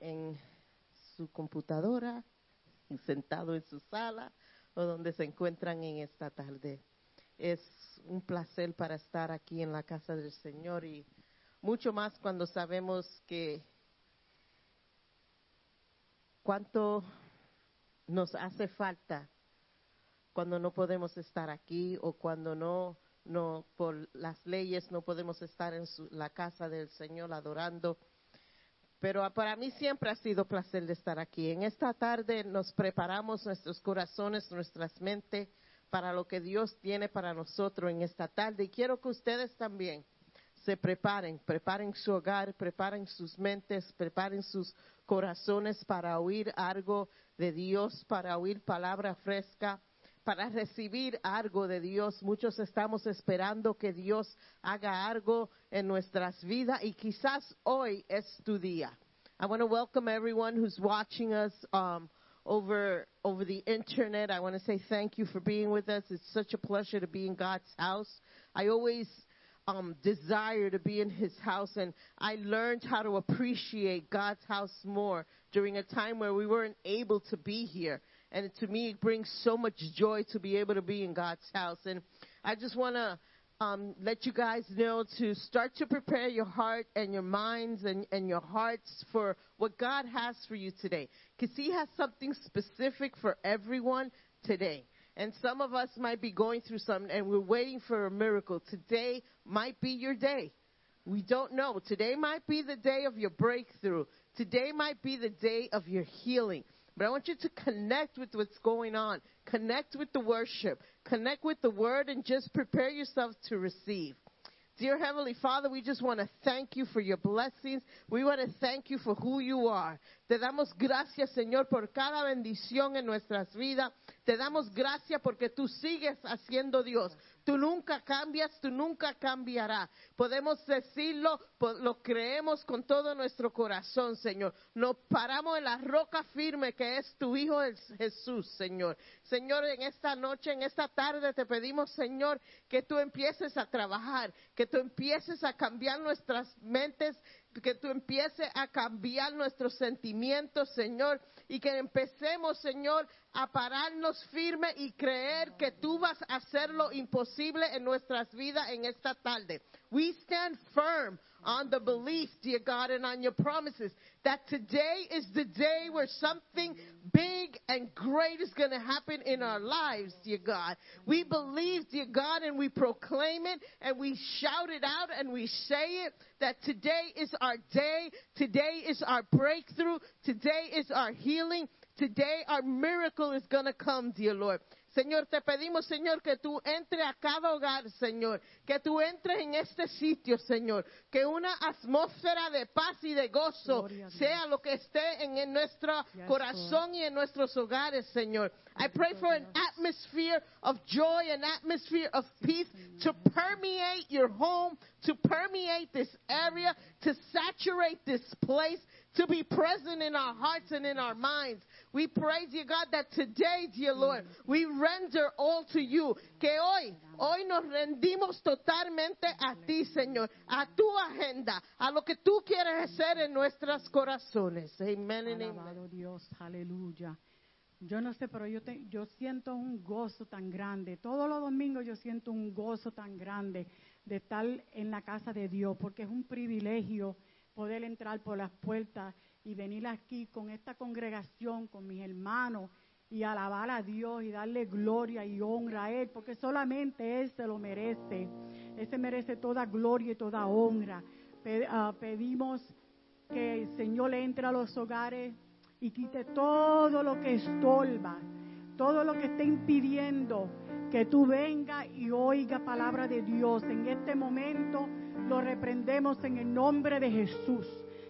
en su computadora, sentado en su sala o donde se encuentran en esta tarde. Es un placer para estar aquí en la casa del Señor y mucho más cuando sabemos que cuánto nos hace falta cuando no podemos estar aquí o cuando no, no por las leyes no podemos estar en su, la casa del Señor adorando. Pero para mí siempre ha sido placer de estar aquí. En esta tarde nos preparamos nuestros corazones, nuestras mentes para lo que Dios tiene para nosotros en esta tarde. Y quiero que ustedes también se preparen, preparen su hogar, preparen sus mentes, preparen sus corazones para oír algo de Dios, para oír palabra fresca, para recibir algo de Dios. Muchos estamos esperando que Dios haga algo en nuestras vidas y quizás hoy es tu día. I want to welcome everyone who's watching us um, over over the internet. I want to say thank you for being with us. It's such a pleasure to be in God's house. I always um, desire to be in His house, and I learned how to appreciate God's house more during a time where we weren't able to be here. And to me, it brings so much joy to be able to be in God's house. And I just want to um, let you guys know to start to prepare your heart and your minds and, and your hearts for what God has for you today. Because He has something specific for everyone today. And some of us might be going through something and we're waiting for a miracle. Today might be your day. We don't know. Today might be the day of your breakthrough. Today might be the day of your healing. But I want you to connect with what's going on. Connect with the worship. Connect with the word and just prepare yourself to receive. Dear Heavenly Father, we just want to thank you for your blessings. We want to thank you for who you are. Te damos gracias, Señor, por cada bendición en nuestras vidas. Te damos gracias porque tú sigues haciendo Dios. Tú nunca cambias, tú nunca cambiarás. Podemos decirlo, lo creemos con todo nuestro corazón, Señor. Nos paramos en la roca firme que es tu Hijo Jesús, Señor. Señor, en esta noche, en esta tarde te pedimos, Señor, que tú empieces a trabajar, que tú empieces a cambiar nuestras mentes, que tú empieces a cambiar nuestros sentimientos, Señor, y que empecemos, Señor, a pararnos firme y creer que tú vas a hacer lo imposible en nuestras vidas en esta tarde. We stand firm on the belief, dear God, and on your promises that today is the day where something big and great is going to happen in our lives, dear God. We believe, dear God, and we proclaim it and we shout it out and we say it that today is our day. Today is our breakthrough. Today is our healing. Today our miracle is going to come, dear Lord. Señor, te pedimos, Señor, que tú entres a cada hogar, Señor, que tú entres en este sitio, Señor, que una atmósfera de paz y de gozo sea lo que esté en, en nuestro yes, corazón Lord. y en nuestros hogares, Señor. I pray for an atmosphere of joy, an atmosphere of peace to permeate your home, to permeate this area, to saturate this place, to be present in our hearts and in our minds. We praise you, God, that today, dear Lord, we render all to you. Que hoy, hoy nos rendimos totalmente a ti, Señor, a tu agenda, a lo que tú quieres hacer en nuestros corazones. And Alabado Dios, aleluya. Yo no sé, pero yo, te, yo siento un gozo tan grande. Todos los domingos yo siento un gozo tan grande de estar en la casa de Dios, porque es un privilegio poder entrar por las puertas y venir aquí con esta congregación, con mis hermanos, y alabar a Dios y darle gloria y honra a Él, porque solamente Él se lo merece. Él se merece toda gloria y toda honra. Ah, pedimos que el Señor le entre a los hogares y quite todo lo que estorba, todo lo que esté impidiendo que tú venga y oiga palabra de Dios. En este momento lo reprendemos en el nombre de Jesús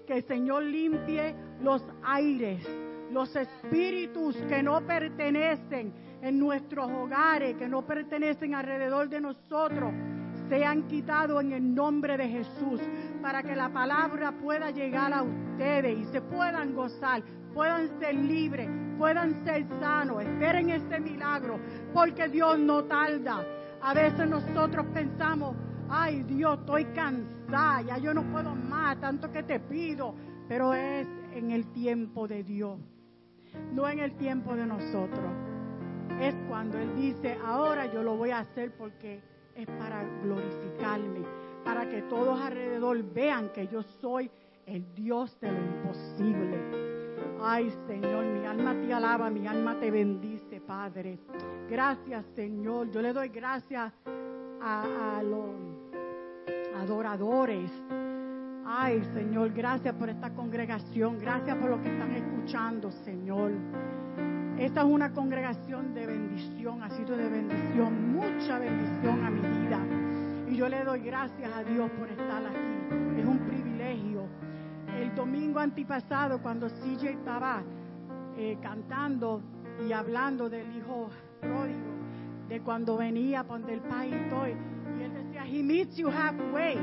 que el Señor limpie los aires, los espíritus que no pertenecen en nuestros hogares, que no pertenecen alrededor de nosotros, sean quitados en el nombre de Jesús, para que la palabra pueda llegar a ustedes y se puedan gozar, puedan ser libres, puedan ser sanos. Esperen este milagro, porque Dios no tarda. A veces nosotros pensamos, ay Dios, estoy cansada, ya yo no puedo más, tanto que te pido. Pero es en el tiempo de Dios, no en el tiempo de nosotros. Es cuando Él dice, ahora yo lo voy a hacer porque es para glorificarme, para que todos alrededor vean que yo soy el Dios de lo imposible. Ay Señor, mi alma te alaba, mi alma te bendice, Padre. Gracias Señor, yo le doy gracias a, los adoradores. Ay Señor, gracias por esta congregación, gracias por lo que están escuchando, Señor. Esta es una congregación de bendición, ha sido de bendición, mucha bendición a mi vida. Y yo le doy gracias a Dios por estar aquí. Es un privilegio. El domingo antipasado, cuando CJ estaba eh, cantando y hablando del hijo de cuando venía por el país y todo, y él decía, He meets you halfway.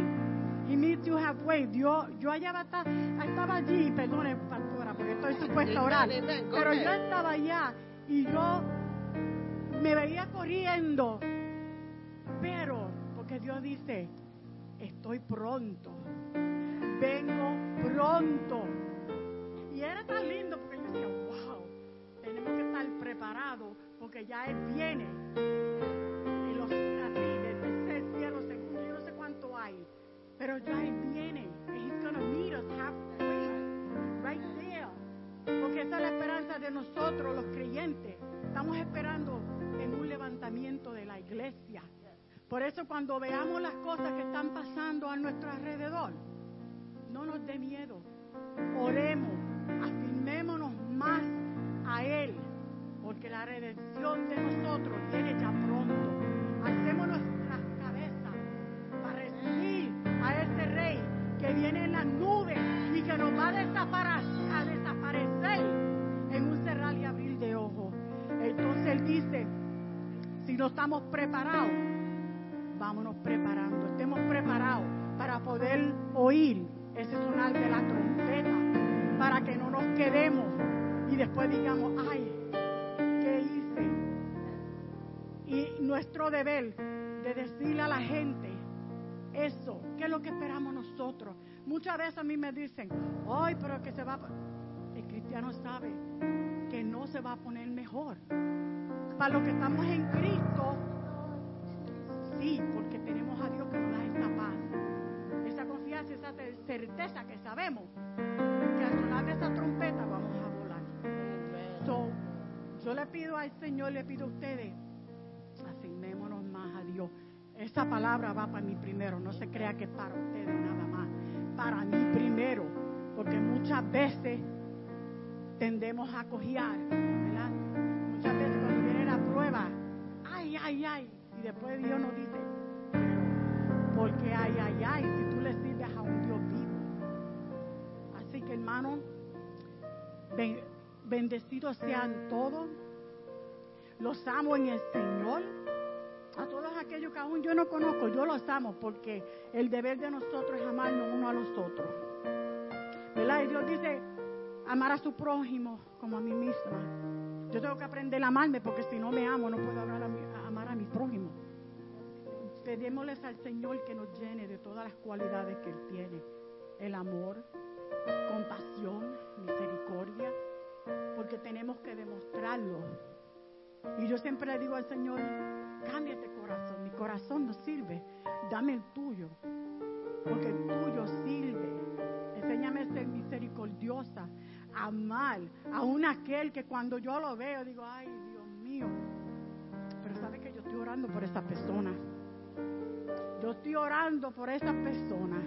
He meets you halfway. Yo, yo allá estaba allí, perdone, pastora, porque estoy supuesta a orar, pero yo estaba allá y yo me veía corriendo, pero porque Dios dice, estoy pronto, vengo pronto. Y era tan lindo porque yo decía, wow, tenemos que estar preparados porque ya Él viene. En los, así, desde el cielo segundo, yo no sé cuánto hay, pero ya Él viene. He's gonna meet us halfway, right there. Porque esa es la esperanza de nosotros, los creyentes. Estamos esperando en un levantamiento de la iglesia. Por eso cuando veamos las cosas que están pasando a nuestro alrededor, no nos dé miedo. Digamos, ay, ¿qué hice? Y nuestro deber de decirle a la gente eso, ¿qué es lo que esperamos nosotros? Muchas veces a mí me dicen, ay, pero que se va... El cristiano sabe que no se va a poner mejor. Para los que estamos en Cristo, sí, porque tenemos a Dios que nos da esta paz, esa confianza, esa certeza que sabemos que al sonar de esa trompeta vamos a yo le pido al Señor, le pido a ustedes, asignémonos más a Dios. Esa palabra va para mí primero, no se crea que es para ustedes nada más, para mí primero, porque muchas veces tendemos a cojear. Muchas veces cuando viene la prueba, ay, ay, ay, y después Dios nos dice, porque ay, ay, ay, si tú le sirves a un Dios vivo. Así que hermano, bendecidos sean todos, los amo en el Señor. A todos aquellos que aún yo no conozco, yo los amo porque el deber de nosotros es amarnos uno a los otros. ¿Verdad? Y Dios dice, amar a su prójimo como a mí misma. Yo tengo que aprender a amarme porque si no me amo no puedo amar a mi, amar a mi prójimo. Pedémosles al Señor que nos llene de todas las cualidades que Él tiene. El amor, compasión, misericordia, porque tenemos que demostrarlo. Y yo siempre le digo al Señor, cámbiate corazón, mi corazón no sirve, dame el tuyo, porque el tuyo sirve. Enséñame a ser misericordiosa, amar, aún aquel que cuando yo lo veo digo, ay Dios mío, pero sabe que yo estoy orando por esa persona. Yo estoy orando por esa persona.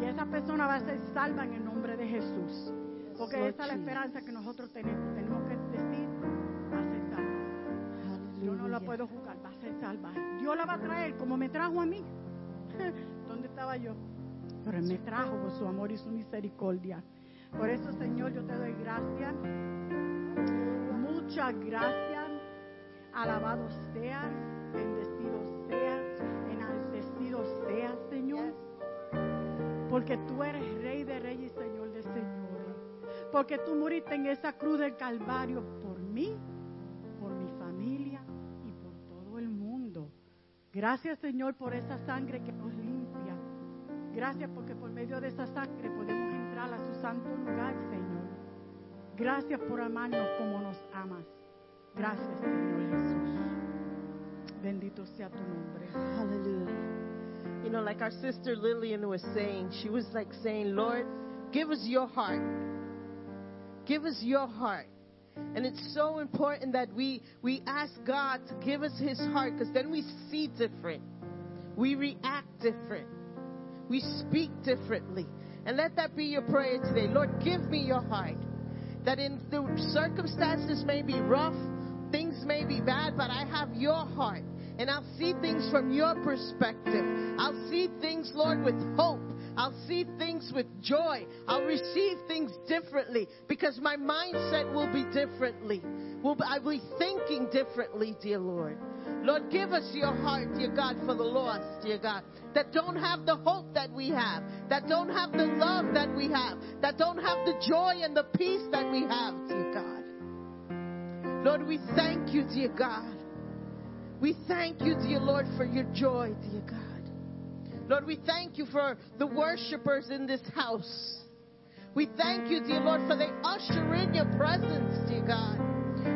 Y esa persona va a ser salva en el nombre de Jesús. Porque esa es la esperanza que nosotros tenemos. Tenemos que decir, va a ser salva. Yo no la puedo juzgar, va a ser salva. Dios la va a traer como me trajo a mí. ¿Dónde estaba yo? Pero Él me trajo por su amor y su misericordia. Por eso, Señor, yo te doy gracias. Muchas gracias. Alabado seas, bendecido seas, enaltecido seas, Señor. Porque tú eres Porque tú moriste en esa cruz del Calvario por mí, por mi familia y por todo el mundo. Gracias, Señor, por esa sangre que nos limpia. Gracias porque por medio de esa sangre podemos entrar a su santo lugar, Señor. Gracias por amarnos como nos amas. Gracias, Señor Jesús. Bendito sea tu nombre. Hallelujah. You know, like our sister Lillian was saying, she was like saying, Lord, give us your heart. Give us your heart. And it's so important that we, we ask God to give us his heart because then we see different. We react different. We speak differently. And let that be your prayer today. Lord, give me your heart. That in the circumstances may be rough, things may be bad, but I have your heart. And I'll see things from your perspective. I'll see things, Lord, with hope. I'll see things with joy. I'll receive things differently because my mindset will be differently. Will be, I'll be thinking differently, dear Lord. Lord, give us your heart, dear God, for the lost, dear God, that don't have the hope that we have, that don't have the love that we have, that don't have the joy and the peace that we have, dear God. Lord, we thank you, dear God. We thank you, dear Lord, for your joy, dear God. Lord, we thank you for the worshipers in this house. We thank you, dear Lord, for they usher in your presence, dear God.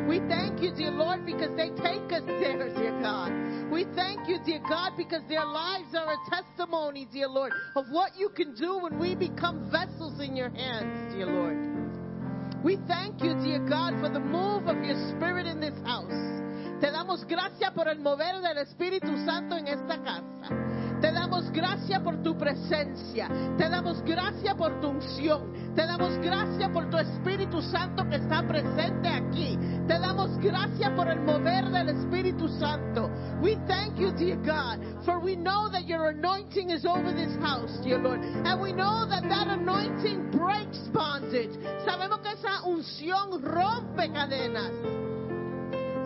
We thank you, dear Lord, because they take us there, dear God. We thank you, dear God, because their lives are a testimony, dear Lord, of what you can do when we become vessels in your hands, dear Lord. We thank you, dear God, for the move of your spirit in this house. Te damos gracias por el mover del Espíritu Santo en esta casa. Te damos gracias por tu presencia. Te damos gracias por tu unción. Te damos gracias por tu Espíritu Santo que está presente aquí. Te damos gracias por el mover del Espíritu Santo. We thank you, dear God, for we know that your anointing is over this house, dear Lord. And we know that that anointing breaks bondage. Sabemos que esa unción rompe cadenas.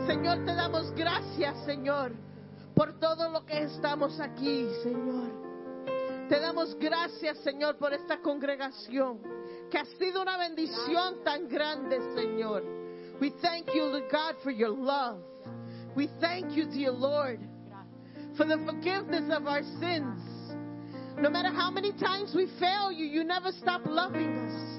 Señor, te damos gracias, Señor, por todo lo que estamos aquí, Señor. Te damos gracias, Señor, por esta congregación, que ha sido una bendición tan grande, Señor. We thank you, Lord God, for your love. We thank you, dear Lord, for the forgiveness of our sins. No matter how many times we fail you, you never stop loving us.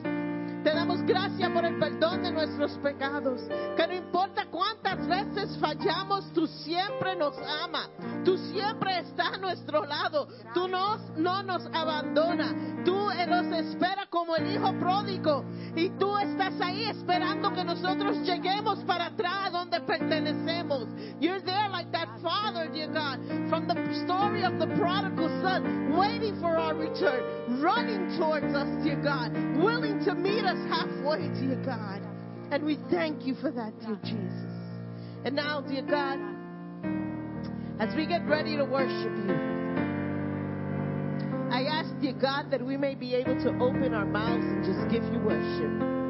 Te damos gracias por el perdón de nuestros pecados. Que no importa cuántas veces fallamos, tú siempre nos amas. Tú siempre estás a nuestro lado. Tú nos, no nos abandonas. Tú nos esperas como el hijo pródigo. Y tú estás ahí esperando que nosotros lleguemos para atrás donde pertenecemos. You're there like that father, dear God, from the story of the prodigal son, waiting for our return, running towards us, dear God, willing to meet us halfway, dear God. And we thank you for that, dear Jesus. And now, dear God, as we get ready to worship you, I ask, dear God, that we may be able to open our mouths and just give you worship.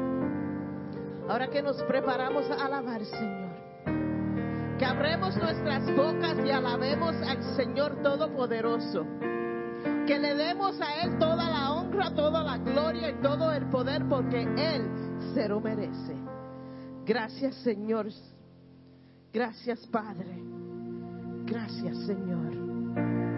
Ahora que nos preparamos a alabar, Señor, que abremos nuestras bocas y alabemos al Señor Todopoderoso. Que le demos a Él toda la honra, toda la gloria y todo el poder porque Él se lo merece. Gracias Señor. Gracias Padre. Gracias Señor.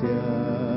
想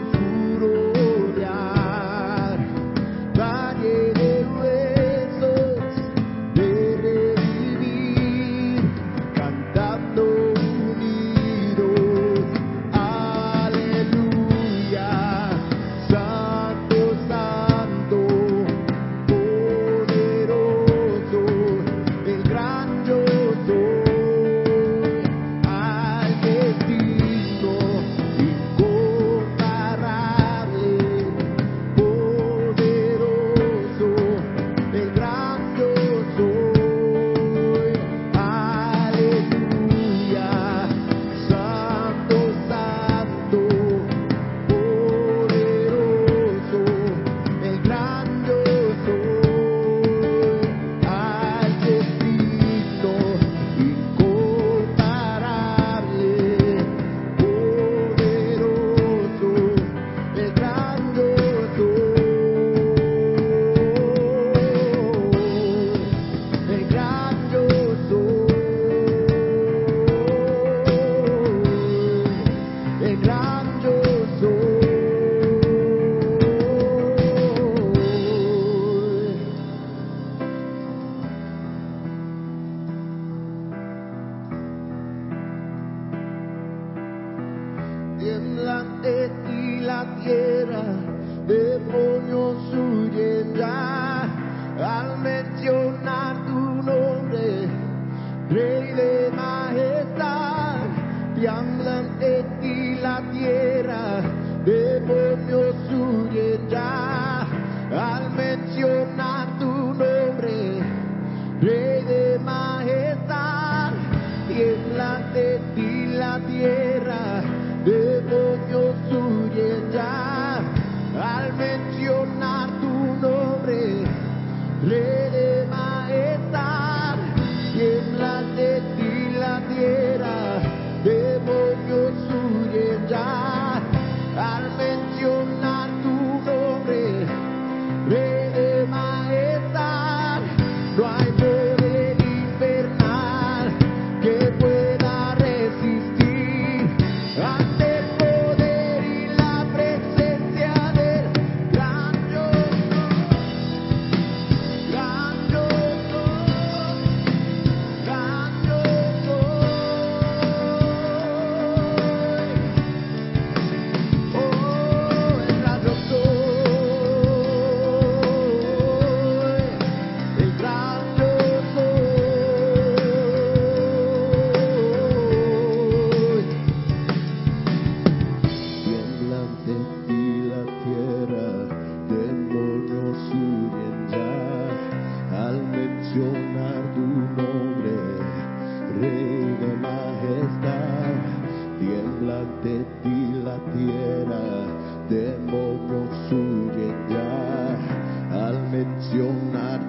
y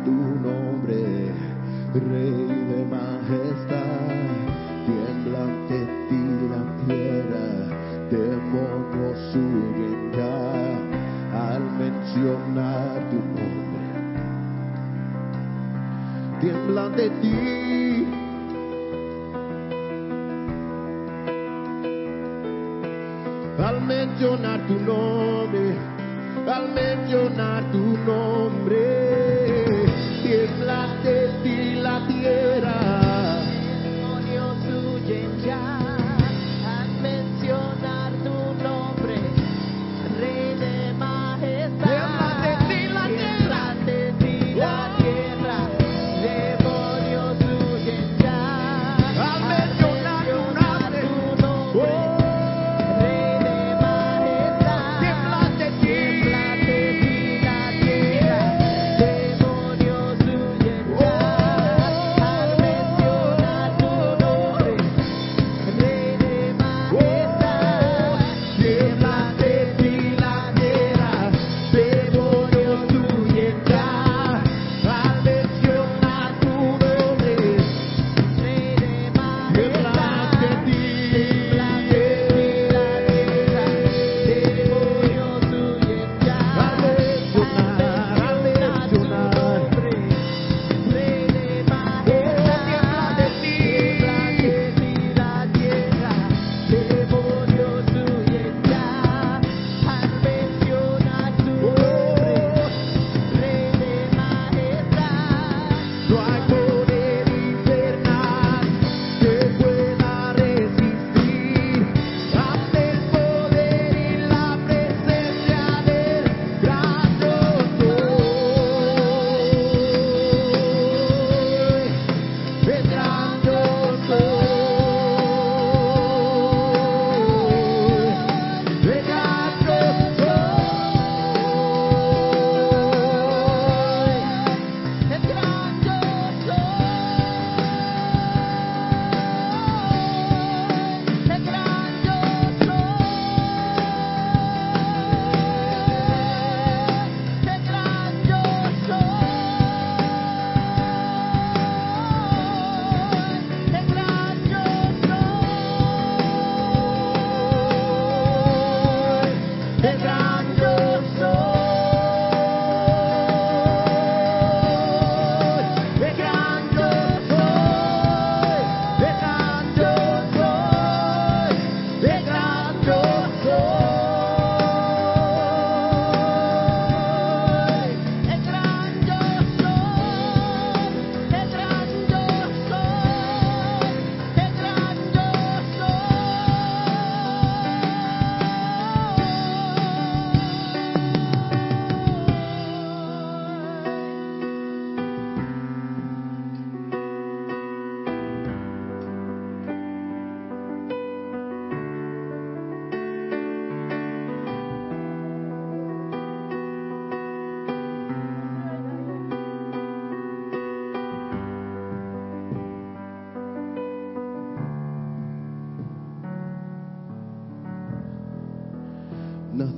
tu nombre, Rey de majestad. Tiembla ante ti la tierra, demonio subirá al mencionar tu nombre. Tiembla ante ti. Al mencionar tu nombre, al mencionar tu nombre.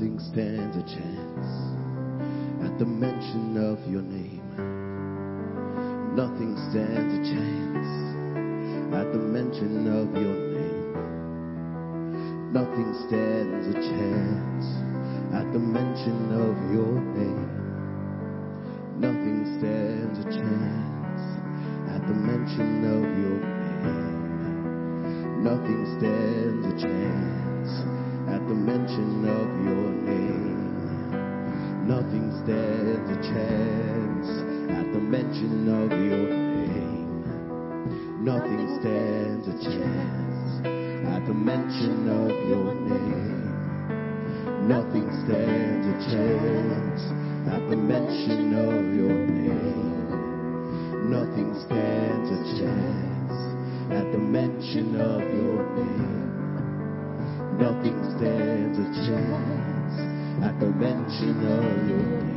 nothing stands a chance at the mention of your name. Nothing stands a chance at the mention of your name. Nothing stands a chance at the mention of your name. Nothing stands a chance at the mention of your name. Nothing stands a chance at the mention of your name. Nothing stands a chance at the mention of your name. Nothing stands a chance at the mention of your name. Nothing stands a chance at the mention of your name. Nothing stands a chance at the mention of your name at the mention of your name.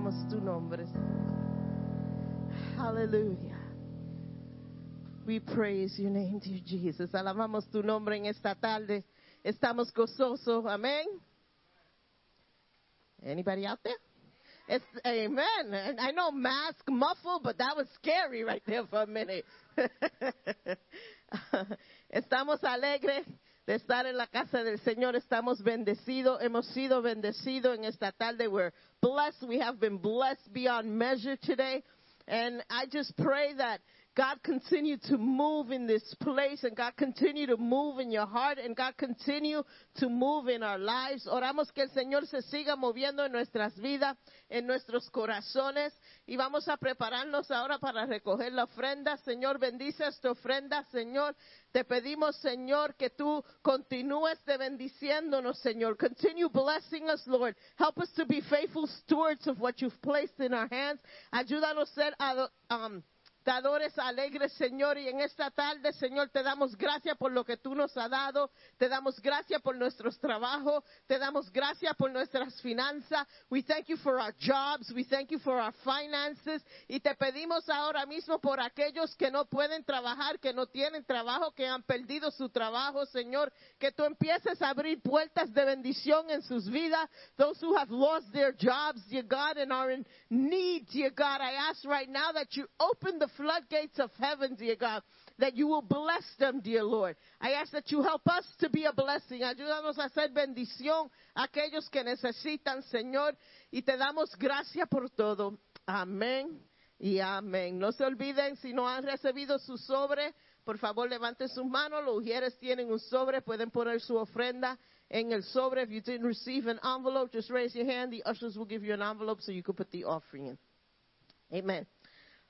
Tu nombre. Aleluya. We praise your name, dear Jesus. Alabamos tu nombre en esta tarde. Estamos gozosos. Amén. Anybody out there? It's, amen. I know mask, muffle, but that was scary right there for a minute. Estamos alegres de estar en la casa del Señor. Estamos bendecidos. Hemos sido bendecidos en esta tarde. We're blessed. We have been blessed beyond measure today. And I just pray that God continue to move in this place and God continue to move in your heart and God continue to move in our lives. Oramos que el Señor se siga moviendo en nuestras vidas, en nuestros corazones y vamos a prepararnos ahora para recoger la ofrenda. Señor, bendice esta ofrenda, Señor. Te pedimos, Señor, que tú continúes de bendiciéndonos, Señor. Continue blessing us, Lord. Help us to be faithful stewards of what you've placed in our hands. Ayúdanos a ser um, dadores alegres, Señor, y en esta tarde, Señor, te damos gracias por lo que tú nos has dado, te damos gracias por nuestros trabajos, te damos gracias por nuestras finanzas. We thank you for our jobs, we thank you for our finances, y te pedimos ahora mismo por aquellos que no pueden trabajar, que no tienen trabajo, que han perdido su trabajo, Señor, que tú empieces a abrir puertas de bendición en sus vidas. Those who have lost their jobs, dear God, and are in need, dear God, I ask right now that you open the floodgates of heaven, dear God, that you will bless them, dear Lord. I ask that you help us to be a blessing. Ayúdanos a hacer bendición a aquellos que necesitan, Señor, y te damos gracias por todo. Amén y amén. No se olviden, si no han recibido su sobre, por favor levanten sus manos. Los ujieres tienen un sobre, pueden poner su ofrenda en el sobre. If you didn't receive an envelope, just raise your hand. The ushers will give you an envelope so you can put the offering in. Amen.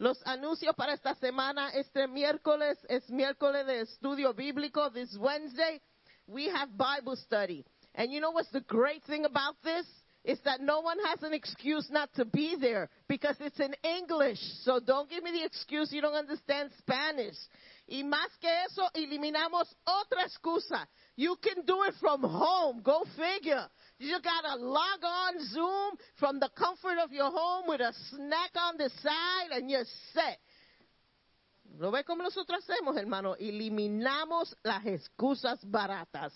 Los anuncios para esta semana, este miércoles es miércoles de estudio bíblico. This Wednesday, we have Bible study. And you know what's the great thing about this? Is that no one has an excuse not to be there because it's in English. So don't give me the excuse you don't understand Spanish. Y más que eso, eliminamos otra excusa. You can do it from home. Go figure. You got to log on Zoom from the comfort of your home with a snack on the side and you're set. ¿Lo ve como nosotros hacemos, hermano? Eliminamos las excusas baratas.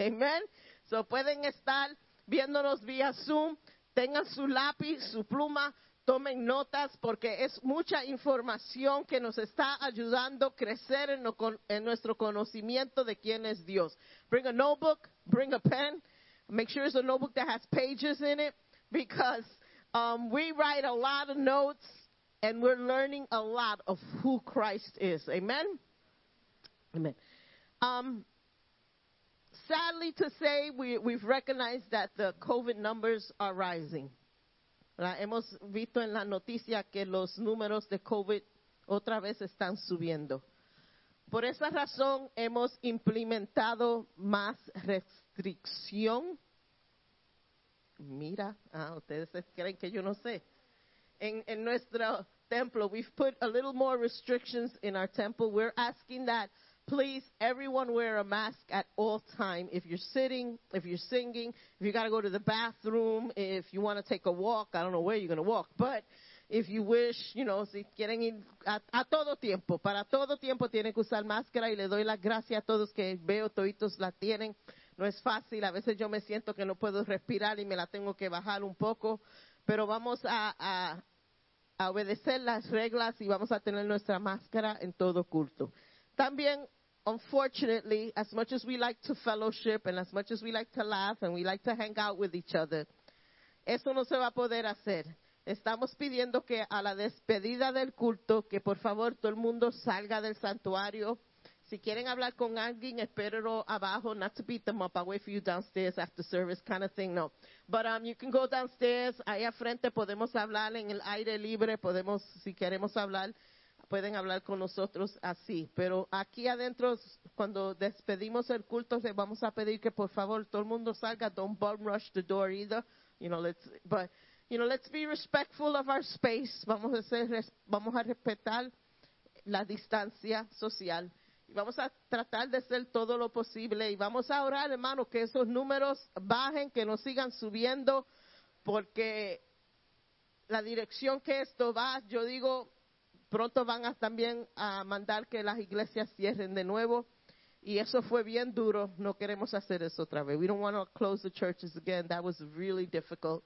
Amen. So pueden estar viéndonos vía Zoom, tengan su lápiz, su pluma, tomen notas porque es mucha información que nos está ayudando a crecer en, en nuestro conocimiento de quién es Dios. Bring a notebook, bring a pen. Make sure it's a notebook that has pages in it because um, we write a lot of notes and we're learning a lot of who Christ is. Amen? Amen. Um, sadly to say, we, we've recognized that the COVID numbers are rising. Hemos visto en la noticia que los números de COVID otra vez están subiendo. Por esa razón hemos implementado más restricción. Mira, ah, ustedes creen que yo no sé. En, en nuestro templo, we've put a little more restrictions in our temple. We're asking that please everyone wear a mask at all time if you're sitting if you're singing if you got to go to the bathroom if you want to take a walk i don't know where you're going to walk but if you wish you know si quieren ir a, todo tiempo para todo tiempo tienen que usar máscara y le doy las gracias a todos que veo toditos la tienen no es fácil a veces yo me siento que no puedo respirar y me la tengo que bajar un poco pero vamos a, obedecer las reglas y vamos a tener nuestra máscara en todo culto también, unfortunately, as much as we like to fellowship and as much as we like to laugh and we like to hang out with each other, eso no se va a poder hacer. Estamos pidiendo que a la despedida del culto, que por favor todo el mundo salga del santuario. Si quieren hablar con alguien, espérenlo abajo, not to beat them up. I'll wait for you downstairs after service kind of thing, no. But um, you can go downstairs, ahí a frente podemos hablar en el aire libre, podemos, si queremos hablar, pueden hablar con nosotros así. Pero aquí adentro, cuando despedimos el culto, le vamos a pedir que por favor todo el mundo salga. Don't bum rush the door either. You know, let's, but, you know, let's be respectful of our space. Vamos a ser, vamos a respetar la distancia social. Vamos a tratar de hacer todo lo posible y vamos a orar, hermano, que esos números bajen, que no sigan subiendo, porque la dirección que esto va, yo digo, pronto van a también a mandar que las iglesias cierren de nuevo. Y eso fue bien duro. No queremos hacer eso otra vez. We don't want to close the churches again. That was really difficult.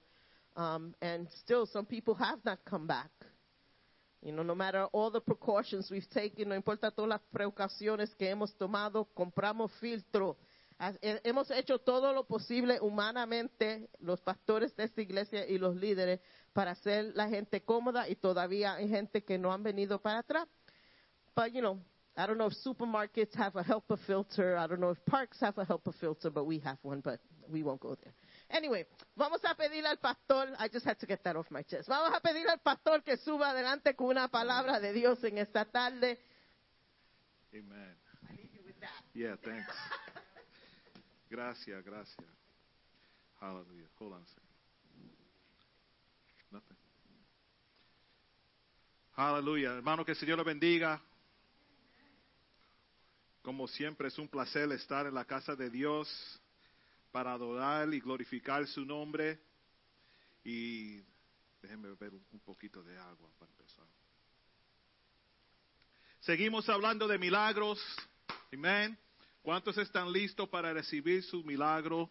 Um, and still, some people have not come back. You know, no matter all the precautions we've taken, no importa todas las precauciones que hemos tomado, compramos filtro. Hemos hecho todo lo posible humanamente, los pastores de esta iglesia y los líderes, para hacer la gente cómoda y todavía hay gente que no han venido para atrás. But, you know, I don't know if supermarkets have a HEPA filter. I don't know if parks have a HEPA filter, but we have one, but we won't go there. Anyway, vamos a pedirle al pastor, I just had to get that off my chest. Vamos a pedirle al pastor que suba adelante con una palabra de Dios en esta tarde. Amen. Yeah, thanks. Gracias, gracias. Hallelujah. Hold on a second. Nothing. Hallelujah. Hermano, que el Señor lo bendiga. Como siempre, es un placer estar en la casa de Dios para adorar y glorificar su nombre. Y déjenme beber un, poquito de agua para empezar. Seguimos hablando de milagros. Amén. ¿Cuántos están listos para recibir su milagro?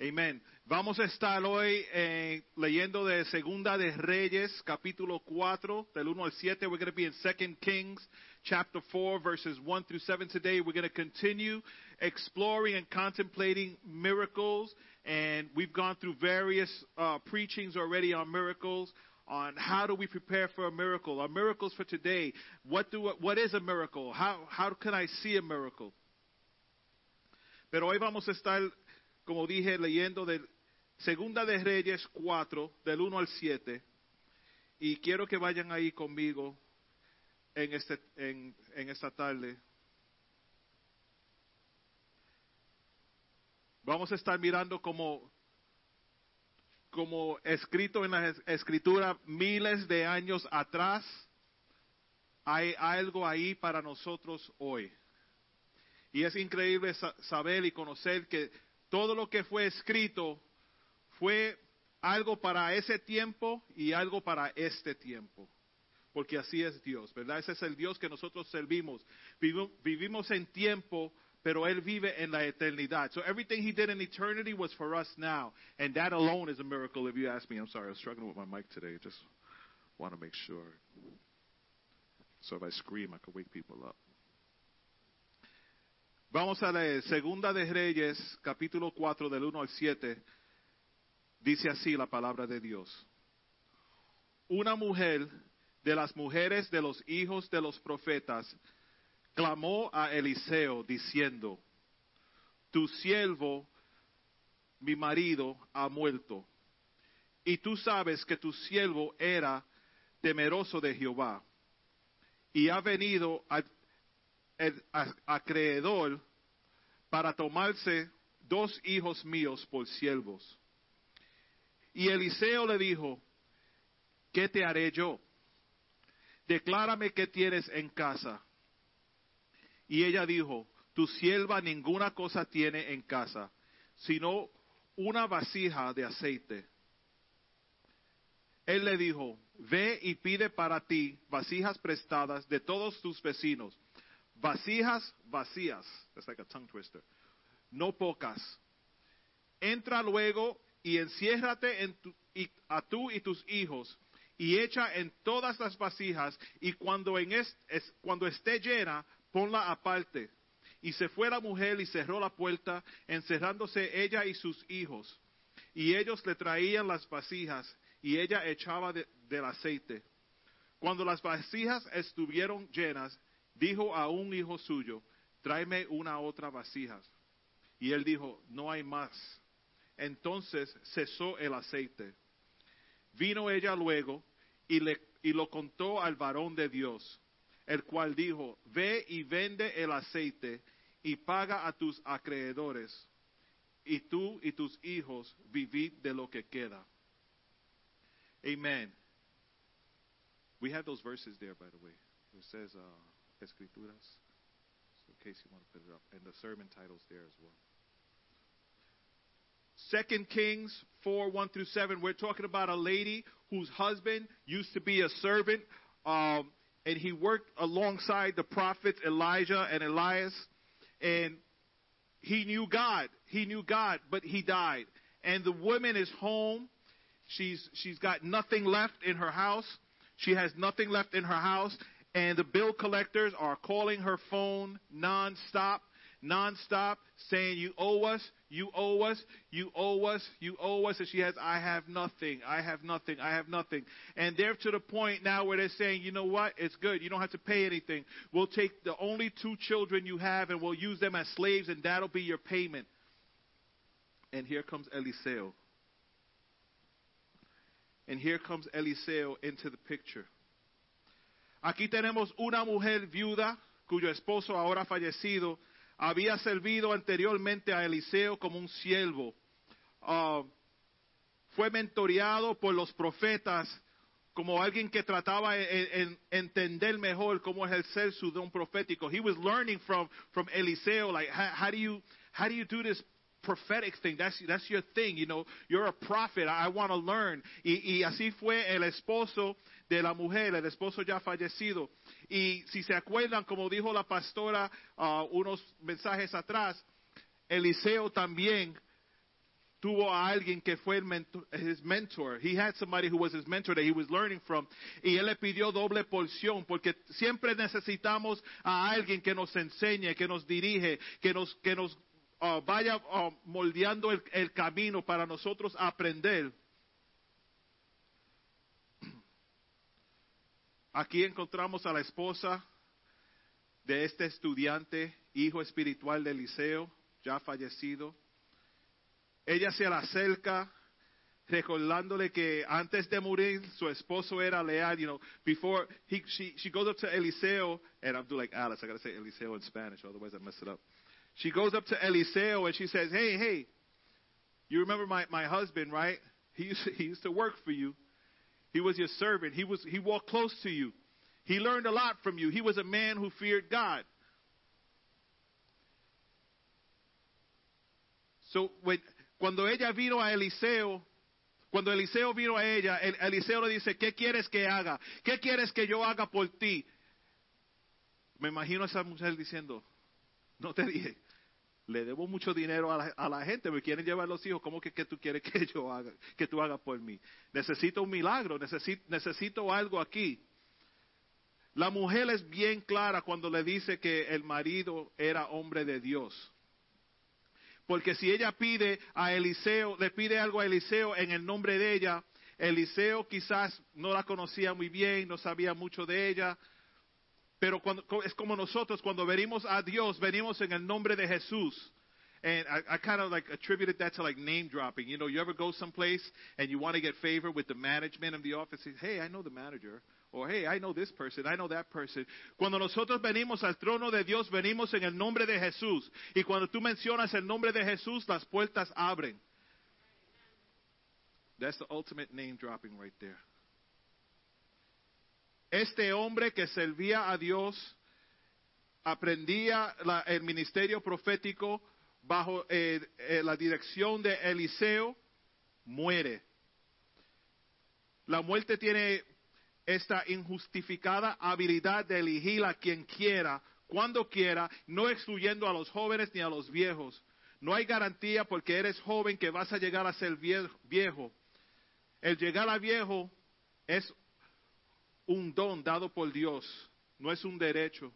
Amén. Vamos a estar hoy eh, leyendo de Segunda de Reyes, capítulo 4, del 1 al 7. We're going to be in 2 Kings, chapter 4, verses 1 through 7 today. We're going to continue exploring and contemplating miracles. And we've gone through various uh, preachings already on miracles on how do we prepare for a miracle, our miracles for today. What do what is a miracle? How how can I see a miracle? Pero hoy vamos a estar, como dije, leyendo de Segunda de Reyes 4 del 1 al 7 y quiero que vayan ahí conmigo en este en, en esta tarde. Vamos a estar mirando como como escrito en la es- escritura miles de años atrás, hay algo ahí para nosotros hoy. Y es increíble sa- saber y conocer que todo lo que fue escrito fue algo para ese tiempo y algo para este tiempo. Porque así es Dios, ¿verdad? Ese es el Dios que nosotros servimos. Vivimos en tiempo, pero Él vive en la eternidad. So everything He did in eternity was for us now. And that alone is a miracle if you ask me. I'm sorry, I was struggling with my mic today. Just want to make sure. So if I scream, I can wake people up. Vamos a leer Segunda de Reyes, capítulo 4, del 1 al 7. Dice así la palabra de Dios. Una mujer de las mujeres de los hijos de los profetas clamó a Eliseo diciendo, Tu siervo, mi marido, ha muerto. Y tú sabes que tu siervo era temeroso de Jehová. Y ha venido a- acreedor para tomarse dos hijos míos por siervos. Y Eliseo le dijo, ¿qué te haré yo? Declárame qué tienes en casa. Y ella dijo, tu sierva ninguna cosa tiene en casa, sino una vasija de aceite. Él le dijo, ve y pide para ti vasijas prestadas de todos tus vecinos, vasijas vacías, that's like a tongue twister, no pocas. Entra luego y enciérrate a tú y tus hijos y echa en todas las vasijas y cuando, en es- es- cuando esté llena, ponla aparte. Y se fue la mujer y cerró la puerta, encerrándose ella y sus hijos. Y ellos le traían las vasijas y ella echaba de- del aceite. Cuando las vasijas estuvieron llenas, dijo a un hijo suyo, tráeme una otra vasija. Y él dijo, no hay más. Entonces cesó el aceite. Vino ella luego y, le, y lo contó al varón de Dios, el cual dijo, ve y vende el aceite y paga a tus acreedores, y tú y tus hijos vivid de lo que queda. Amen. We have those verses there, by the way. It says, uh, Escrituras. case you want to put it up. And the sermon title's there as well. Second Kings 4, 1 through 7, we're talking about a lady whose husband used to be a servant, um, and he worked alongside the prophets Elijah and Elias, and he knew God. He knew God, but he died. And the woman is home. She's she's got nothing left in her house. She has nothing left in her house, and the bill collectors are calling her phone nonstop, nonstop, saying, "You owe us, you owe us, you owe us, you owe us." And she has, "I have nothing, I have nothing, I have nothing." And they're to the point now where they're saying, "You know what? It's good. You don't have to pay anything. We'll take the only two children you have, and we'll use them as slaves, and that'll be your payment." And here comes Eliseo. And here comes Eliseo into the picture. Aquí tenemos una mujer viuda cuyo esposo ahora fallecido había servido anteriormente a Eliseo como un siervo. Ah, fue mentoreado por los profetas como alguien que trataba en entender mejor cómo ejercer su don profético. He was learning from Eliseo, like how do you how do you do this prophetic thing. That's, that's your thing, you know. You're a prophet. I, I want to learn. Y, y así fue el esposo de la mujer, el esposo ya fallecido. Y si se acuerdan, como dijo la pastora uh, unos mensajes atrás, Eliseo también tuvo a alguien que fue el mentor, his mentor. He had somebody who was his mentor that he was learning from. Y él le pidió doble porción porque siempre necesitamos a alguien que nos enseñe, que nos dirige, que nos, que nos uh, vaya uh, moldeando el, camino para nosotros aprender. Aquí encontramos a la esposa de este estudiante, hijo espiritual de Eliseo, ya fallecido. Ella se le acerca recordándole que antes de morir su esposo era leal, you know, before he, she, she goes up to Eliseo, and I'm doing like Alice, I gotta say Eliseo in Spanish, otherwise I mess it up. She goes up to Eliseo and she says, hey, hey, you remember my, my husband, right? He used, to, he used to work for you. He was your servant. He was he walked close to you. He learned a lot from you. He was a man who feared God. So when, cuando ella vino a Eliseo, cuando Eliseo vino a ella, el, Eliseo le dice, ¿qué quieres que haga? ¿Qué quieres que yo haga por ti? Me imagino a esa mujer diciendo, no te dije, le debo mucho dinero a la, a la, gente, me quieren llevar los hijos, ¿cómo que, que tú quieres que yo haga, que tú hagas por mí? Necesito un milagro, necesito, necesito algo aquí. La mujer es bien clara cuando le dice que el marido era hombre de Dios. Porque si ella pide a Eliseo, le pide algo a Eliseo en el nombre de ella, Eliseo quizás no la conocía muy bien, no sabía mucho de ella, pero cuando, es como nosotros cuando venimos a Dios, venimos en el nombre de Jesús. And I, I kind of like attributed that to like name dropping. You know, you ever go someplace and you want to get favor with the management of the office? Hey, I know the manager. Or hey, I know this person, I know that person. Cuando nosotros venimos al trono de Dios, venimos en el nombre de Jesús. Y cuando tú mencionas el nombre de Jesús, las puertas abren. That's the ultimate name dropping right there. Este hombre que servía a Dios aprendía el ministerio profético bajo eh, eh, la dirección de Eliseo, muere. La muerte tiene esta injustificada habilidad de elegir a quien quiera, cuando quiera, no excluyendo a los jóvenes ni a los viejos. No hay garantía porque eres joven que vas a llegar a ser viejo. El llegar a viejo es un don dado por Dios, no es un derecho.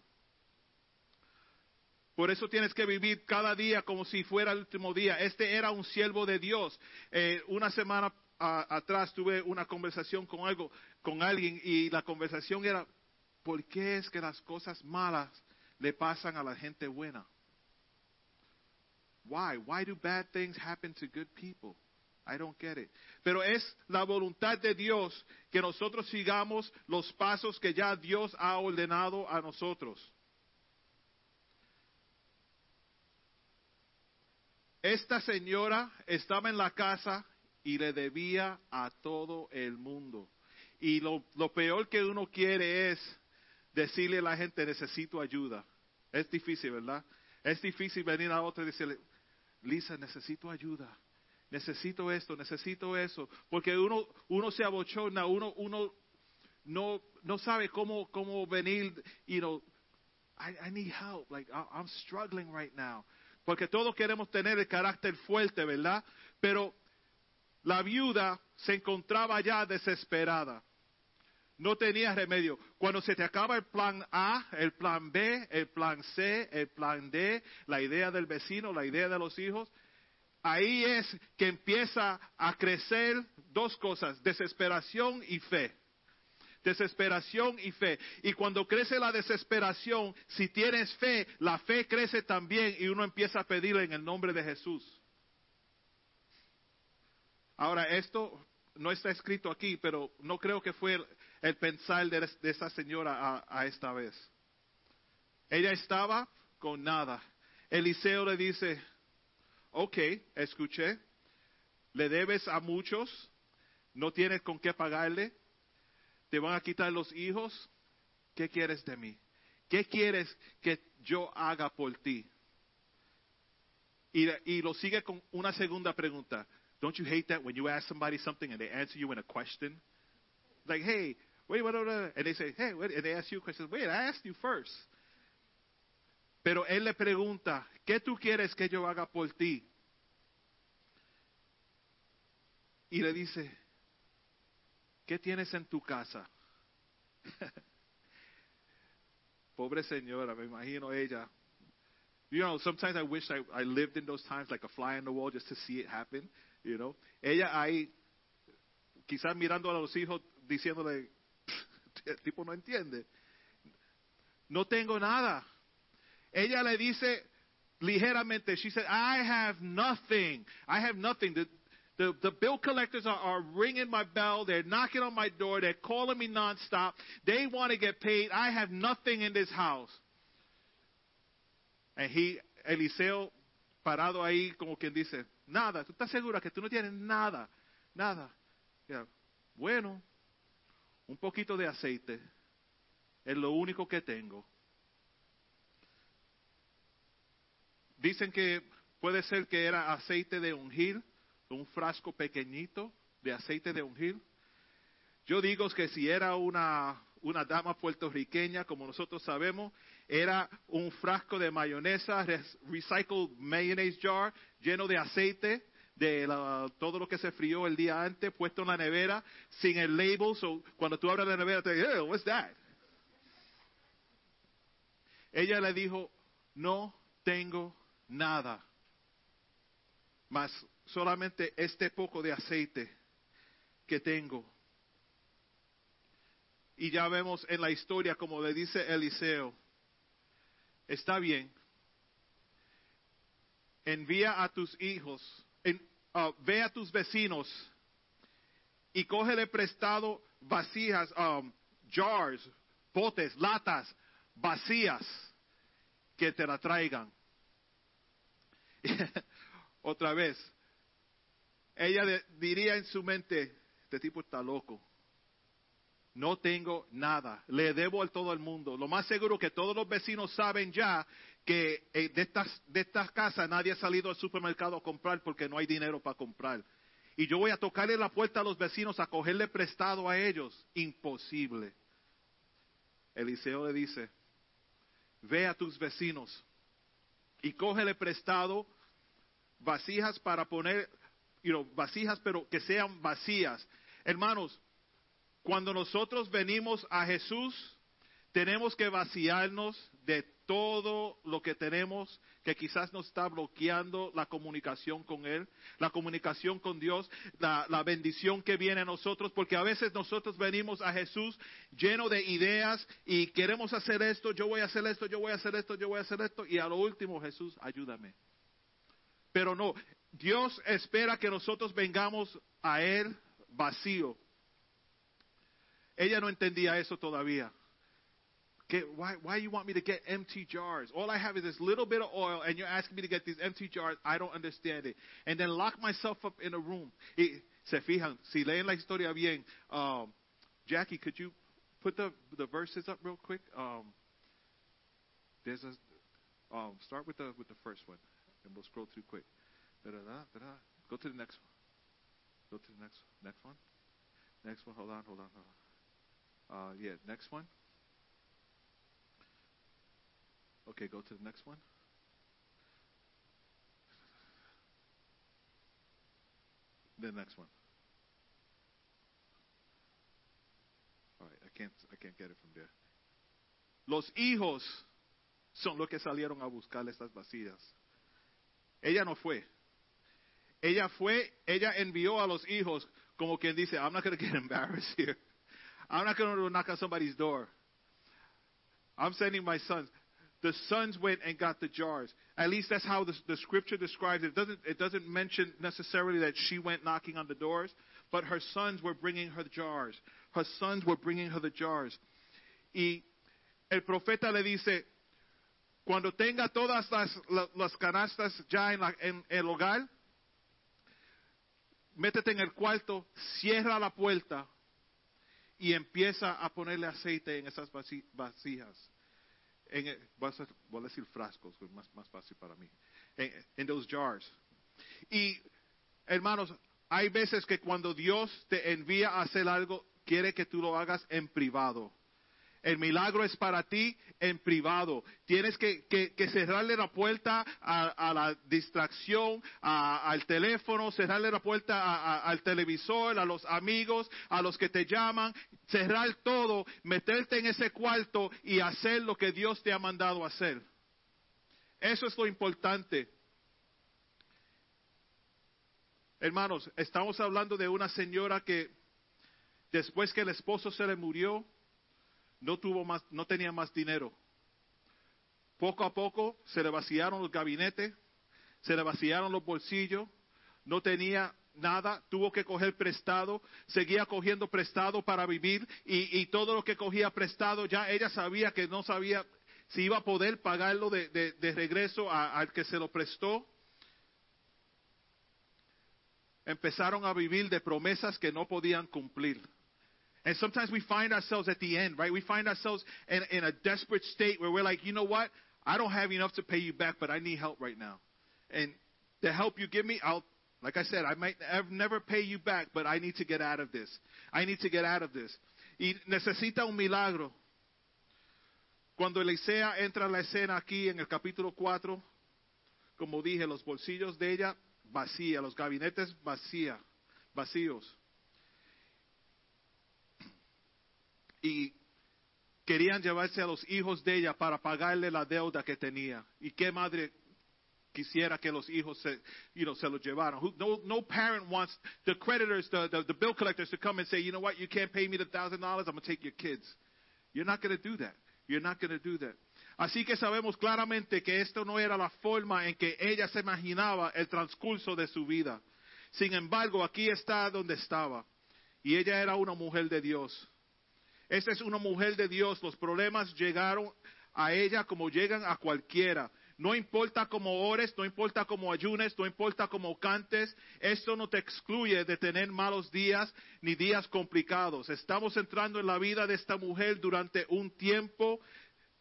Por eso tienes que vivir cada día como si fuera el último día. Este era un siervo de Dios. Eh, una semana atrás tuve una conversación con algo, con alguien y la conversación era, ¿por qué es que las cosas malas le pasan a la gente buena? Why? Why do bad things happen to good people? I don't get it. Pero es la voluntad de Dios que nosotros sigamos los pasos que ya Dios ha ordenado a nosotros. Esta señora estaba en la casa y le debía a todo el mundo. Y lo, lo, peor que uno quiere es decirle a la gente, necesito ayuda. Es difícil, ¿verdad? Es difícil venir a otro y decirle, Lisa, necesito ayuda. Necesito esto, necesito eso. Porque uno, uno se abochona, uno, uno no, no sabe cómo, cómo venir, you know, I, need help. Like, I'm struggling right now. Porque todos queremos tener el carácter fuerte, ¿verdad? Pero la viuda se encontraba ya desesperada. No tenía remedio. Cuando se te acaba el plan A, el plan B, el plan C, el plan D, la idea del vecino, la idea de los hijos, ahí es que empieza a crecer dos cosas, desesperación y fe. Desesperación y fe. Y cuando crece la desesperación, si tienes fe, la fe crece también y uno empieza a pedirle en el nombre de Jesús. Ahora, esto no está escrito aquí, pero no creo que fue el, el pensar de, de esa señora a esta vez. Ella estaba con nada. Eliseo le dice, ok, escuché, le debes a muchos, no tienes con qué pagarle, te van a quitar los hijos, ¿qué quieres de mí? ¿Qué quieres que yo haga por ti? Y, lo sigue con una segunda pregunta. Don't you hate that when you ask somebody something and they answer you in a question? Like, hey, wait, what, what, what? And they say, hey, wait, and they ask you a question. Wait, I asked you first. Pero él le pregunta, ¿qué tú quieres que yo haga por ti? Y le dice, ¿qué tienes en tu casa? Pobre señora, me imagino ella. You know, sometimes I wish I, lived in those times like a fly on the wall just to see it happen. You know, ella ahí, quizás mirando a los hijos, diciéndole, el tipo no entiende. No tengo nada. Ella le dice ligeramente, she said, I have nothing. I have nothing. The, the, the bill collectors are, are ringing my bell. They're knocking on my door. They're calling me nonstop. They want to get paid. I have nothing in this house. And he, Eliseo, parado ahí como quien dice, nada. ¿Tú estás segura que tú no tienes nada? Nada. Yeah. Bueno, un poquito de aceite. Es lo único que tengo. Dicen que puede ser que era aceite de ungir, un frasco pequeñito de aceite de ungir. Yo digo que si era una, una dama puertorriqueña, como nosotros sabemos, era un frasco de mayonesa, recycled mayonnaise jar, lleno de aceite, de la- todo lo que se frió el día antes, puesto en la nevera, sin el label. So, cuando tú abres la nevera, te dices, "Eh, what's that? Ella le dijo, no tengo nada, más solamente este poco de aceite que tengo. Y ya vemos en la historia, como le dice Eliseo, está bien, envía a tus hijos, en- ah, ve a tus vecinos y cógele prestado vasijas, um, jars, potes, latas vacías que te la traigan. Otra vez, ella diría en su mente, este tipo está loco. No tengo nada, le debo a todo el mundo. Lo más seguro que todos los vecinos saben ya que eh, de estas, de estas casas nadie ha salido al supermercado a comprar porque no hay dinero para comprar. Y yo voy a tocarle la puerta a los vecinos a cogerle prestado a ellos. Imposible. Eliseo le dice, ve a tus vecinos y cógele prestado vasijas para poner, vasijas pero que sean vacías. Hermanos, cuando nosotros venimos a Jesús, tenemos que vaciarnos de todo lo que tenemos que quizás nos está bloqueando la comunicación con Él, la comunicación con Dios, la, bendición que viene a nosotros, porque a veces nosotros venimos a Jesús lleno de ideas y queremos hacer esto, yo voy a hacer esto, yo voy a hacer esto, yo voy a hacer esto, y a lo último Jesús, ayúdame. Pero no, Dios espera que nosotros vengamos a Él vacío. Ella no entendía eso todavía. Que, why, why you want me to get empty jars? All I have is this little bit of oil, and you're asking me to get these empty jars. I don't understand it. And then lock myself up in a room. Se fijan, si leen la historia bien, um, Jackie, could you put the, the verses up real quick? Um, there's a, Um, start with the with the first one, and we'll scroll through quick. Da-da-da, da-da. Go to the next one. Go to the next next one. Next one. Hold on. Hold on. Hold on. Uh, yeah. Next one. Okay. Go to the next one. The next one. All right. I can't. I can't get it from there. Los hijos son los que salieron a buscar estas vacías. Ella no fue. Ella fue, ella envió a los hijos como quien dice, I'm not going to get embarrassed here. I'm not going to knock on somebody's door. I'm sending my sons. The sons went and got the jars. At least that's how the, the scripture describes it. It doesn't, it doesn't mention necessarily that she went knocking on the doors, but her sons were bringing her the jars. Her sons were bringing her the jars. Y el profeta le dice, cuando tenga todas las, la- las canastas ya en, la- en el hogar, métete en el cuarto, cierra la puerta y empieza a ponerle aceite en esas vasijas. En, el- voy, a, decir frascos, es más, más fácil para mí. En, en those jars. Y, hermanos, hay veces que cuando Dios te envía a hacer algo, quiere que tú lo hagas en privado. El milagro es para ti en privado. Tienes que, cerrarle la puerta a, la distracción, al teléfono, cerrarle la puerta al televisor, a los amigos, a los que te llaman, cerrar todo, meterte en ese cuarto y hacer lo que Dios te ha mandado hacer. Eso es lo importante. Hermanos, estamos hablando de una señora que después que el esposo se le murió, no tuvo más, no tenía más dinero. Poco a poco se le vaciaron los gabinetes, se le vaciaron los bolsillos, no tenía nada, tuvo que coger prestado, seguía cogiendo prestado para vivir y, y todo lo que cogía prestado ya ella sabía que no sabía si iba a poder pagarlo de, de- de regreso al que se lo prestó. Empezaron a vivir de promesas que no podían cumplir. And sometimes we find ourselves at the end, right? We find ourselves in, in a desperate state where we're like, you know what? I don't have enough to pay you back, but I need help right now. And the help you give me, I'll, like I said, I might ev- never pay you back, but I need to get out of this. I need to get out of this. Y necesita un milagro. Cuando Elisea entra a la escena aquí en el capítulo 4, como dije, los bolsillos de ella vacía, los gabinetes vacía, vacíos. Y querían llevarse a los hijos de ella para pagarle la deuda que tenía. ¿Y qué madre quisiera que los hijos se, you know, se los llevaran? No, no parent wants the creditors, the, the, the bill collectors to come and say, you know what, you can't pay me the thousand dollars, I'm going to take your kids. You're not going to do that. You're not going to do that. Así que sabemos claramente que esto no era la forma en que ella se imaginaba el transcurso de su vida. Sin embargo, aquí está donde estaba. Y ella era una mujer de Dios. Esta es una mujer de Dios. Los problemas llegaron a ella como llegan a cualquiera. No importa cómo ores, no importa cómo ayunes, no importa cómo cantes, esto no te excluye de tener malos días ni días complicados. Estamos entrando en la vida de esta mujer durante un tiempo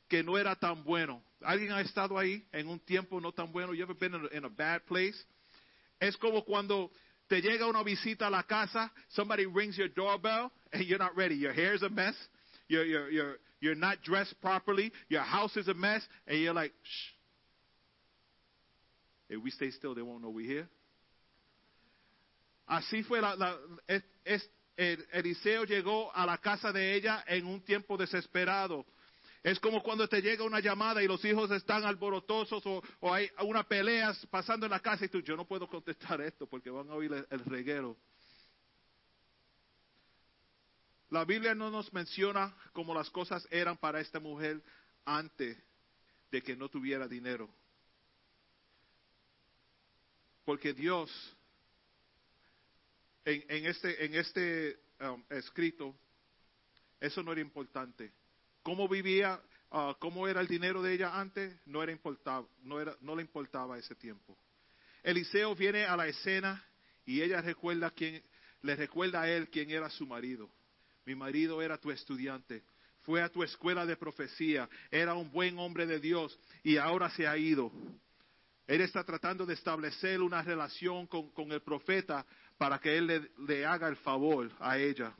que no era tan bueno. ¿Alguien ha estado ahí en un tiempo no tan bueno? You ever been in a, bad place? Es como cuando te llega una visita a la casa, somebody rings your doorbell and you're not ready. Your hair's a mess. You're, you're, you're, you're not dressed properly. Your house is a mess. And you're like, shh. If we stay still, they won't know we're here. Así fue la, Eliseo llegó a la casa de ella en un tiempo desesperado. Es como cuando te llega una llamada y los hijos están alborotosos o, hay una pelea pasando en la casa y tú, yo no puedo contestar esto porque van a oír el, el reguero. La Biblia no nos menciona cómo las cosas eran para esta mujer antes de que no tuviera dinero. Porque Dios, en, en este, en este um, escrito, eso no era importante. ¿Cómo vivía, ah, cómo era el dinero de ella antes? No, era importaba, no, era, no le importaba ese tiempo. Eliseo viene a la escena y ella recuerda le recuerda a él quién era su marido. Mi marido era tu estudiante. fue a tu escuela de profecía, era un buen hombre de Dios y ahora se ha ido. Él está tratando de establecer una relación con, el profeta para que él le haga el favor a ella.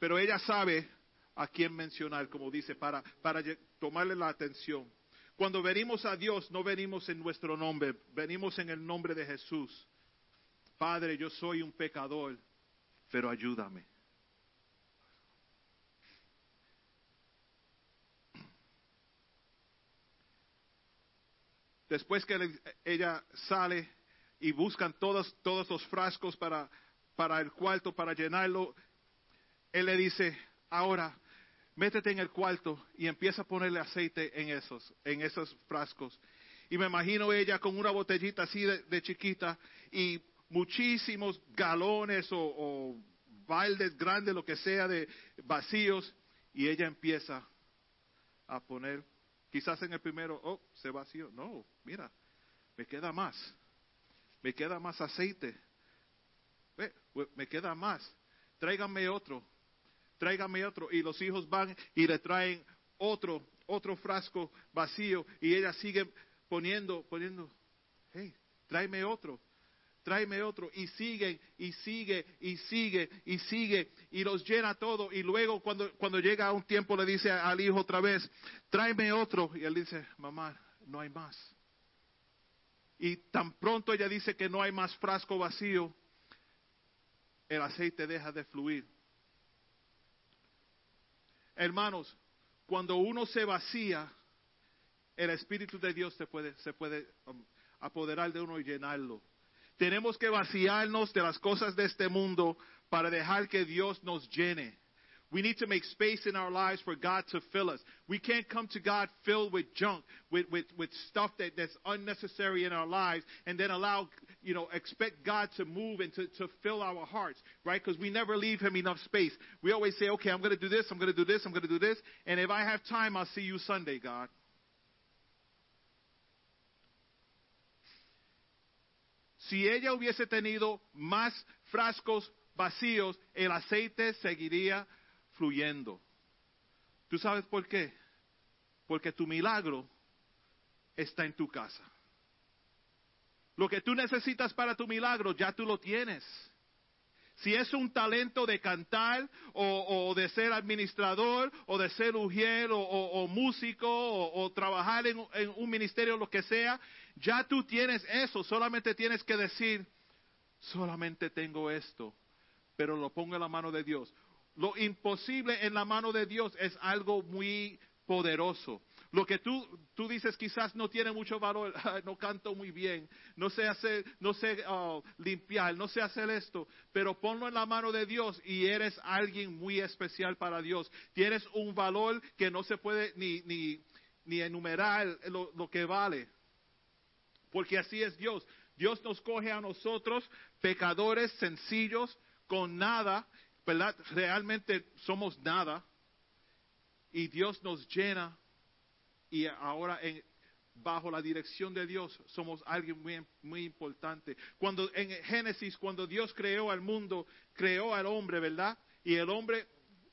Pero ella sabe a quién mencionar, como dice, para, para tomarle la atención. Cuando venimos a Dios, no venimos en nuestro nombre, venimos en el nombre de Jesús. Padre, yo soy un pecador, pero ayúdame. Después que ella sale y buscan todos, todos los frascos para, para el cuarto, para llenarlo, él le dice, ahora, métete en el cuarto y empieza a ponerle aceite en esos, en esos frascos. Y me imagino ella con una botellita así de, chiquita y muchísimos galones o, baldes grandes, lo que sea, de vacíos. Y ella empieza a poner, quizás en el primero, oh, se vació. No, mira, me queda más. Me queda más aceite. Me queda más. Tráiganme otro tráigame otro. Y los hijos van y le traen otro, otro frasco vacío. Y ella sigue poniendo, poniendo, hey, tráeme otro, tráeme otro. Y sigue, y sigue, y sigue, y sigue. Y los llena todo. Y luego cuando, cuando llega a un tiempo le dice al hijo otra vez, tráeme otro. Y él dice, mamá, no hay más. Y tan pronto ella dice que no hay más frasco vacío, el aceite deja de fluir. Hermanos, cuando uno se vacía, el Espíritu de Dios se puede, se puede um, apoderar de uno y llenarlo. Tenemos que vaciarnos de las cosas de este mundo para dejar que Dios nos llene. We need to make space in our lives for God to fill us. We can't come to God filled with junk, with, with, with stuff that, that's unnecessary in our lives, and then allow, you know, expect God to move and to, to fill our hearts, right? Because we never leave Him enough space. We always say, okay, I'm going to do this, I'm going to do this, I'm going to do this, and if I have time, I'll see you Sunday, God. Si ella hubiese tenido más frascos vacíos, el aceite seguiría ¿Tú sabes por qué? Porque tu milagro está en tu casa. Lo que tú necesitas para tu milagro, ya tú lo tienes. Si es un talento de cantar o, de ser administrador o de ser ujier o, o, músico o, o trabajar en, en un ministerio, lo que sea, ya tú tienes eso. Solamente tienes que decir, solamente tengo esto, pero lo pongo en la mano de Dios. Lo imposible en la mano de Dios es algo muy poderoso. Lo que tú, tú dices quizás no tiene mucho valor, no canto muy bien, no sé hacer, no sé uh, limpiar, no sé hacer esto, pero ponlo en la mano de Dios y eres alguien muy especial para Dios. Tienes un valor que no se puede ni, ni, ni enumerar lo que vale. Porque así es Dios. Dios nos coge a nosotros, pecadores sencillos, con nada, ¿verdad? Realmente somos nada. Y Dios nos llena y ahora bajo la dirección de Dios somos alguien muy, muy importante. Cuando en Génesis, cuando Dios creó al mundo, creó al hombre, ¿verdad? Y el hombre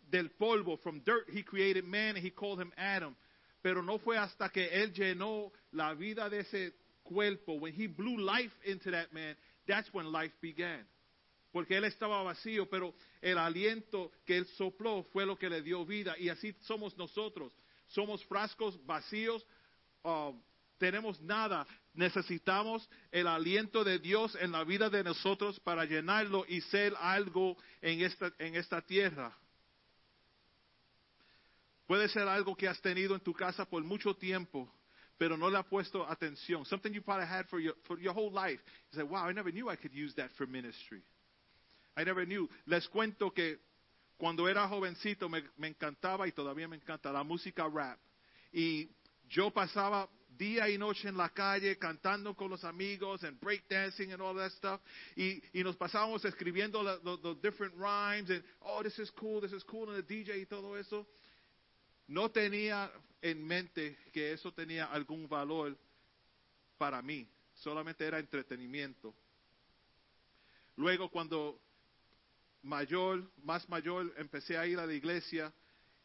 del polvo, from dirt, he created man and he called him Adam. Pero no fue hasta que él llenó la vida de ese cuerpo, when he blew life into that man, that's when life began. Porque él estaba vacío, pero el aliento que él sopló fue lo que le dio vida. Y así somos nosotros somos frascos vacíos, uh, tenemos nada, necesitamos el aliento de Dios en la vida de nosotros para llenarlo y ser algo en esta, en esta tierra. Puede ser algo que has tenido en tu casa por mucho tiempo, pero no le has puesto atención. Something you probably had for your, for your whole life. You say, wow, I never knew I could use that for ministry. I never knew. Les cuento que cuando era jovencito me, me, encantaba y todavía me encanta la música rap. Y yo pasaba día y noche en la calle cantando con los amigos and breakdancing and all that stuff. Y, y nos pasábamos escribiendo los different rhymes and, oh, this is cool, this is cool, and the DJ y todo eso. No tenía en mente que eso tenía algún valor para mí. Solamente era entretenimiento. Luego cuando mayor, más mayor, empecé a ir a la iglesia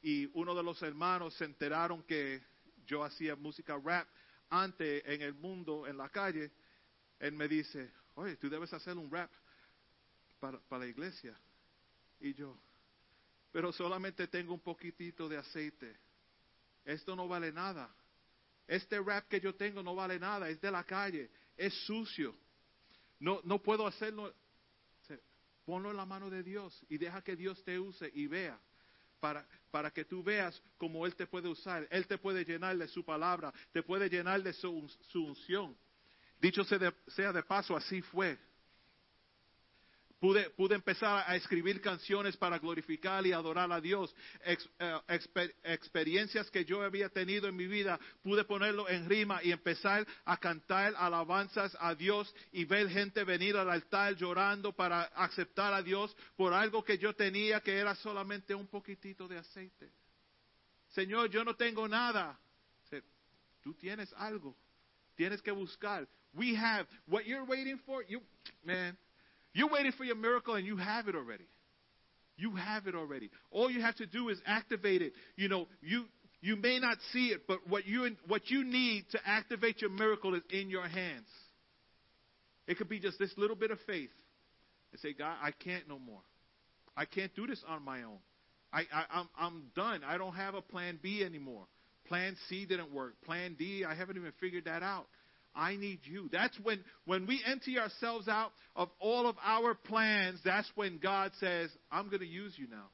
y uno de los hermanos se enteraron que yo hacía música rap antes en el mundo, en la calle. Él me dice, oye, tú debes hacer un rap para, para la iglesia. Y yo, pero solamente tengo un poquitito de aceite. Esto no vale nada. Este rap que yo tengo no vale nada, es de la calle, es sucio. No, no puedo hacerlo. Ponlo en la mano de Dios y deja que Dios te use y vea. Para, para que tú veas cómo Él te puede usar. Él te puede llenar de su palabra, te puede llenar de su, su unción. Dicho sea de, sea de paso, así fue. Pude, pude empezar a escribir canciones para glorificar y adorar a Dios. Eh, exper- experiencias que yo había tenido en mi vida, pude ponerlo en rima y empezar a cantar alabanzas a Dios y ver gente venir al altar llorando para aceptar a Dios por algo que yo tenía que era solamente un poquitito de aceite. Señor, yo no tengo nada. Tú tienes algo. Tienes que buscar. We have what you're waiting for. You, man, you're waiting for your miracle and you have it already. You have it already. All you have to do is activate it. You know, you you may not see it, but what you what you need to activate your miracle is in your hands. It could be just this little bit of faith, and say, God, I can't no more. I can't do this on my own. I, I I'm I'm done. I don't have a plan B anymore. Plan C didn't work. Plan D, I haven't even figured that out. I need you. That's when, when we empty ourselves out of all of our plans, that's when God says, I'm going to use you now.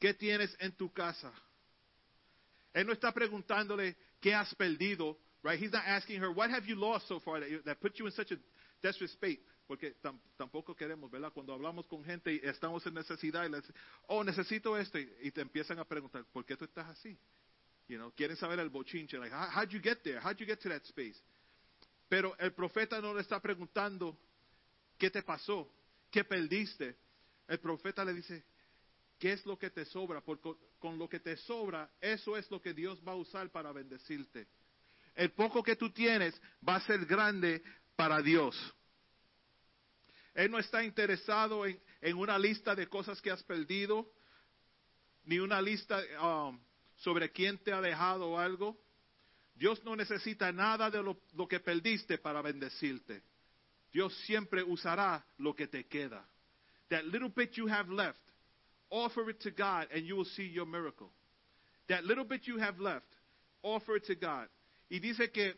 ¿Qué tienes en tu casa? Él no está preguntándole qué has perdido, right? He's not asking her, what have you lost so far that, that put you in such a desperate state? Porque tam- tampoco queremos, ¿verdad? Cuando hablamos con gente y estamos en necesidad y les oh, necesito esto, y, y te empiezan a preguntar, ¿por qué tú estás así? You know, quieren saber el bochinche, like, how, how'd you get there? How'd you get to that space? Pero el profeta no le está preguntando, ¿qué te pasó? ¿Qué perdiste? El profeta le dice, ¿qué es lo que te sobra? Porque con lo que te sobra, eso es lo que Dios va a usar para bendecirte. El poco que tú tienes va a ser grande para Dios. Él no está interesado en, en una lista de cosas que has perdido, ni una lista um, sobre quién te ha dejado algo. Dios no necesita nada de lo, que perdiste para bendecirte. Dios siempre usará lo que te queda. That little bit you have left, offer it to God and you will see your miracle. That little bit you have left, offer it to God. Y dice que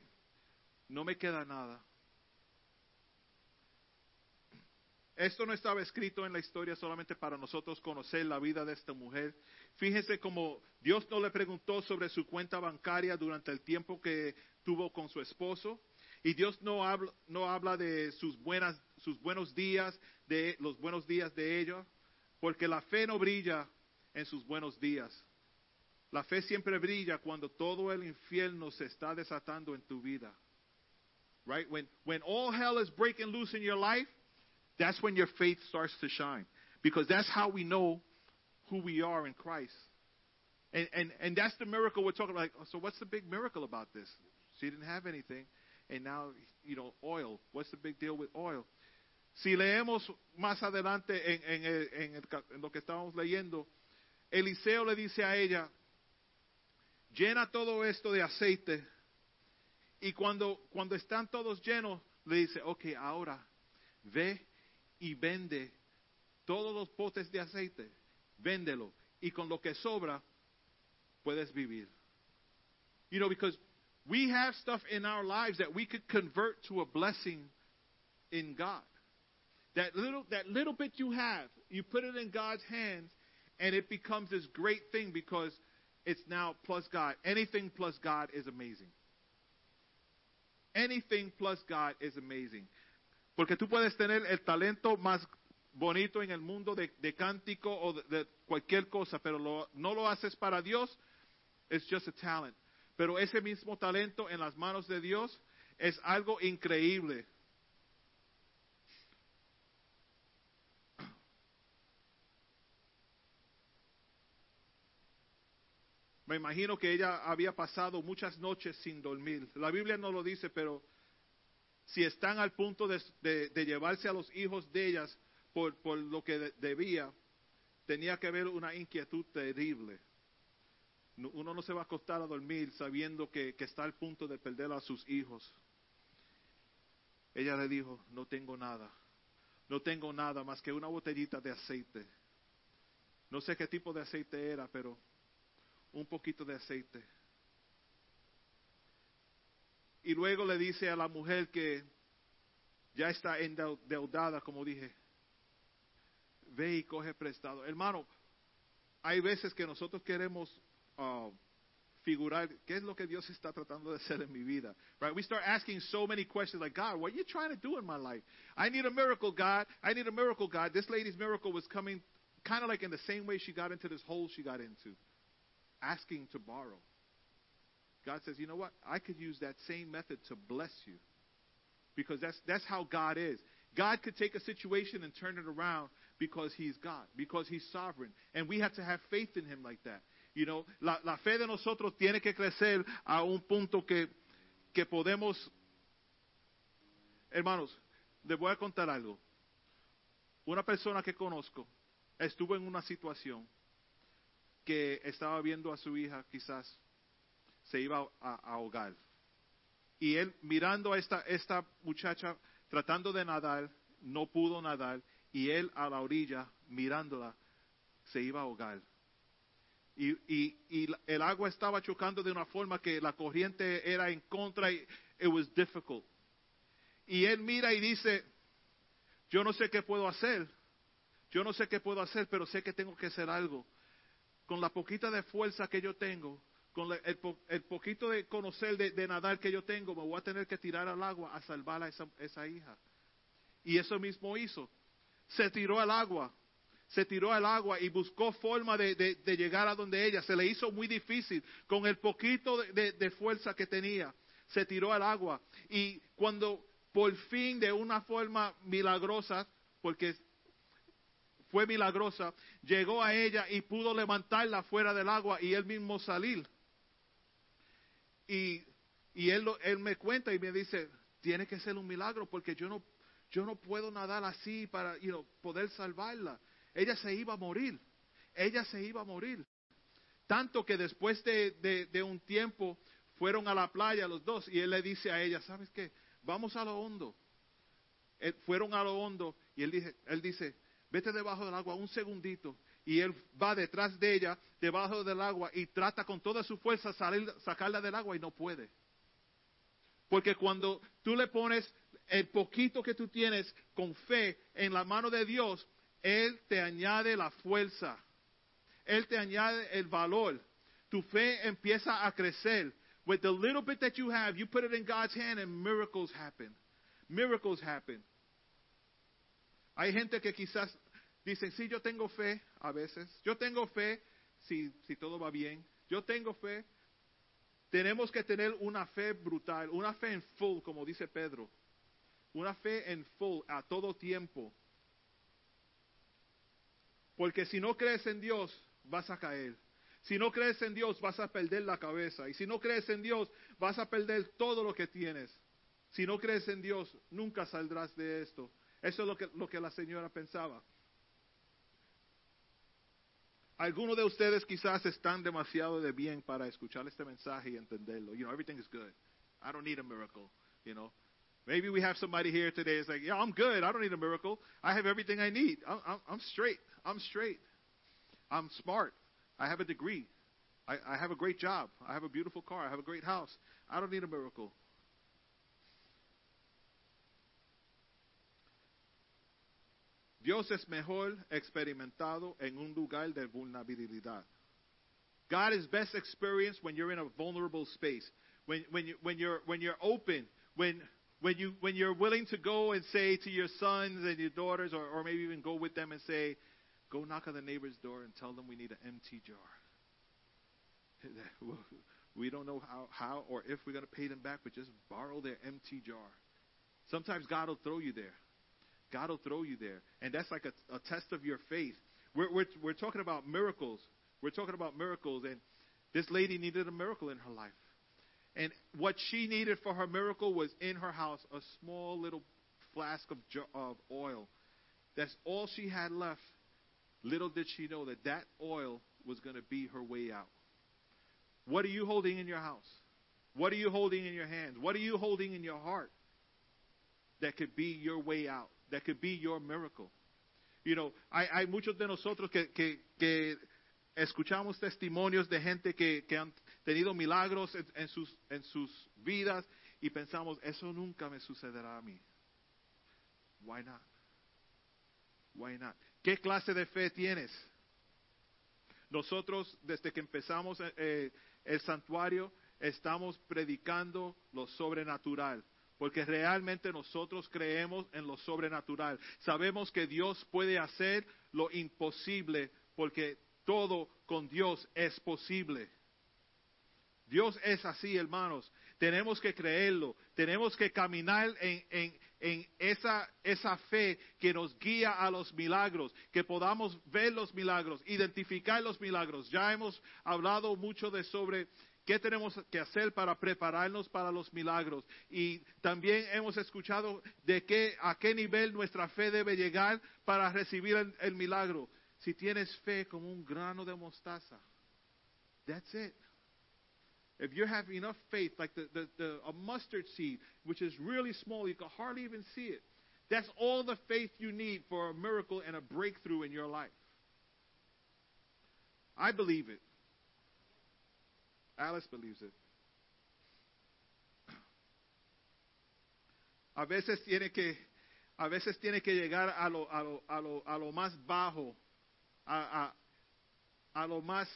no me queda nada. Esto no estaba escrito en la historia solamente para nosotros conocer la vida de esta mujer. Fíjense como Dios no le preguntó sobre su cuenta bancaria durante el tiempo que tuvo con su esposo. Y Dios no habla, no habla de sus, buenas, sus buenos días, de los buenos días de ella, porque la fe no brilla en sus buenos días. La fe siempre brilla cuando todo el infierno se está desatando en tu vida. Right? When, when all hell is breaking loose in your life, that's when your faith starts to shine. Because that's how we know who we are in Christ. And, and, and that's the miracle we're talking about. Like, so what's the big miracle about this? She didn't have anything. And now, you know, oil. What's the big deal with oil? Si leemos más adelante en, en, en, el en lo que estábamos leyendo, Eliseo le dice a ella, llena todo esto de aceite. Y cuando, cuando están todos llenos, le dice, ok, ahora ve y vende todos los potes de aceite, véndelo. Y con lo que sobra, puedes vivir. You know, because we have stuff in our lives that we could convert to a blessing in God. That little, that little bit you have, you put it in God's hands, and it becomes this great thing because it's now plus God. Anything plus God is amazing. Anything plus God is amazing. Porque tú puedes tener el talento más bonito en el mundo de, cántico o de, cualquier cosa, pero lo- no lo haces para Dios, it's just a talent. Pero ese mismo talento en las manos de Dios es algo increíble. Me imagino que ella había pasado muchas noches sin dormir. La Biblia no lo dice, pero si están al punto de- de llevarse a los hijos de ellas por, lo que de- debía, tenía que haber una inquietud terrible. No- Uno no se va a acostar a dormir sabiendo que, que está al punto de perder a sus hijos. Ella le dijo, no tengo nada, no tengo nada más que una botellita de aceite. No sé qué tipo de aceite era, pero un poquito de aceite. Y luego le dice a la mujer que ya está endeudada, como dije, ve y coge prestado. Hermano, hay veces que nosotros queremos uh, figurar qué es lo que Dios está tratando de hacer en mi vida. Right? We start asking so many questions like, God, what are you trying to do in my life? I need a miracle, God. I need a miracle, God. This lady's miracle was coming kind of like in the same way she got into this hole she got into, asking to borrow. God says, you know what? I could use that same method to bless you. Because that's, that's how God is. God could take a situation and turn it around because He's God, because He's sovereign. And we have to have faith in Him like that. You know, la, la fe de nosotros tiene que crecer a un punto que, que podemos. Hermanos, les voy a contar algo. Una persona que conozco estuvo en una situación que estaba viendo a su hija quizás se iba a, ahogar. Y él mirando a esta, esta muchacha tratando de nadar, no pudo nadar, y él a la orilla mirándola se iba a ahogar. Y, el agua estaba chocando de una forma que la corriente era en contra y it was difficult. Y él mira y dice, yo no sé qué puedo hacer, yo no sé qué puedo hacer, pero sé que tengo que hacer algo. Con la poquita de fuerza que yo tengo, con el, po- poquito de conocer de, de nadar que yo tengo, me voy a tener que tirar al agua a salvar a esa hija. Y eso mismo hizo. Se tiró al agua, se tiró al agua y buscó forma de, llegar a donde ella. Se le hizo muy difícil con el poquito de, fuerza que tenía. Se tiró al agua. Y cuando por fin de una forma milagrosa, porque fue milagrosa, llegó a ella y pudo levantarla fuera del agua y él mismo salir. Y, y él, él me cuenta y me dice, tiene que ser un milagro porque yo no, yo no puedo nadar así para poder salvarla. Ella se iba a morir, ella se iba a morir. Tanto que después de, de- de un tiempo fueron a la playa los dos y él le dice a ella, ¿sabes qué? Vamos a lo hondo. Eh, fueron a lo hondo y él, dice, él dice, vete debajo del agua un segundito. Y él va detrás de ella, debajo del agua, y trata con toda su fuerza salir, sacarla del agua y no puede. Porque cuando tú le pones el poquito que tú tienes con fe en la mano de Dios, Él te añade la fuerza. Él te añade el valor. Tu fe empieza a crecer. With the little bit that you have, you put it in God's hand and miracles happen. Miracles happen. Hay gente que quizás dicen, sí, yo tengo fe a veces. Yo tengo fe si, si todo va bien. Yo tengo fe. Tenemos que tener una fe brutal, una fe en full, como dice Pedro. Una fe en full a todo tiempo. Porque si no crees en Dios, vas a caer. Si no crees en Dios, vas a perder la cabeza. Y si no crees en Dios, vas a perder todo lo que tienes. Si no crees en Dios, nunca saldrás de esto. Eso es lo que, lo que la señora pensaba. Algunos de ustedes quizás están demasiado de bien para escuchar este mensaje y entenderlo. You know, everything is good. I don't need a miracle, you know. Maybe we have somebody here today is like, yeah, I'm good. I don't need a miracle. I have everything I need. I'm, I'm, I'm straight. I'm straight. I'm smart. I have a degree. I, I have a great job. I have a beautiful car. I have a great house. I don't need a miracle. Dios es mejor experimentado en un lugar de vulnerabilidad. God is best experienced when you're in a vulnerable space. When, when, you, when, you're, when you're open, when, when, you, when you're willing to go and say to your sons and your daughters, or, or maybe even go with them and say, go knock on the neighbor's door and tell them we need an empty jar. We don't know how, how or if we're going to pay them back, but just borrow their empty jar. Sometimes God will throw you there. God will throw you there. And that's like a, a test of your faith. We're, we're, we're talking about miracles. We're talking about miracles. And this lady needed a miracle in her life. And what she needed for her miracle was in her house a small little flask of, of oil. That's all she had left. Little did she know that that oil was going to be her way out. What are you holding in your house? What are you holding in your hands? What are you holding in your heart that could be your way out? That could be your miracle. You know, hay, hay muchos de nosotros que, que, que escuchamos testimonios de gente que, que han tenido milagros en, sus, en sus vidas y pensamos, eso nunca me sucederá a mí. Why not? Why not? ¿Qué clase de fe tienes? Nosotros, desde que empezamos eh, el santuario, estamos predicando lo sobrenatural. Porque realmente nosotros creemos en lo sobrenatural. Sabemos que Dios puede hacer lo imposible porque todo con Dios es posible. Dios es así, hermanos. Tenemos que creerlo. Tenemos que caminar en, esa, esa fe que nos guía a los milagros, que podamos ver los milagros, identificar los milagros. Ya hemos hablado mucho de sobre qué tenemos que hacer para prepararnos para los milagros. Y también hemos escuchado de qué, a qué nivel nuestra fe debe llegar para recibir el, el milagro. Si tienes fe como un grano de mostaza, that's it. If you have enough faith, like the, the, the, a mustard seed, which is really small, you can hardly even see it. That's all the faith you need for a miracle and a breakthrough in your life. I believe it. Alice believes it. A veces tiene que, a veces tiene que llegar a lo, a lo, a lo, a lo más bajo, a, a, a lo más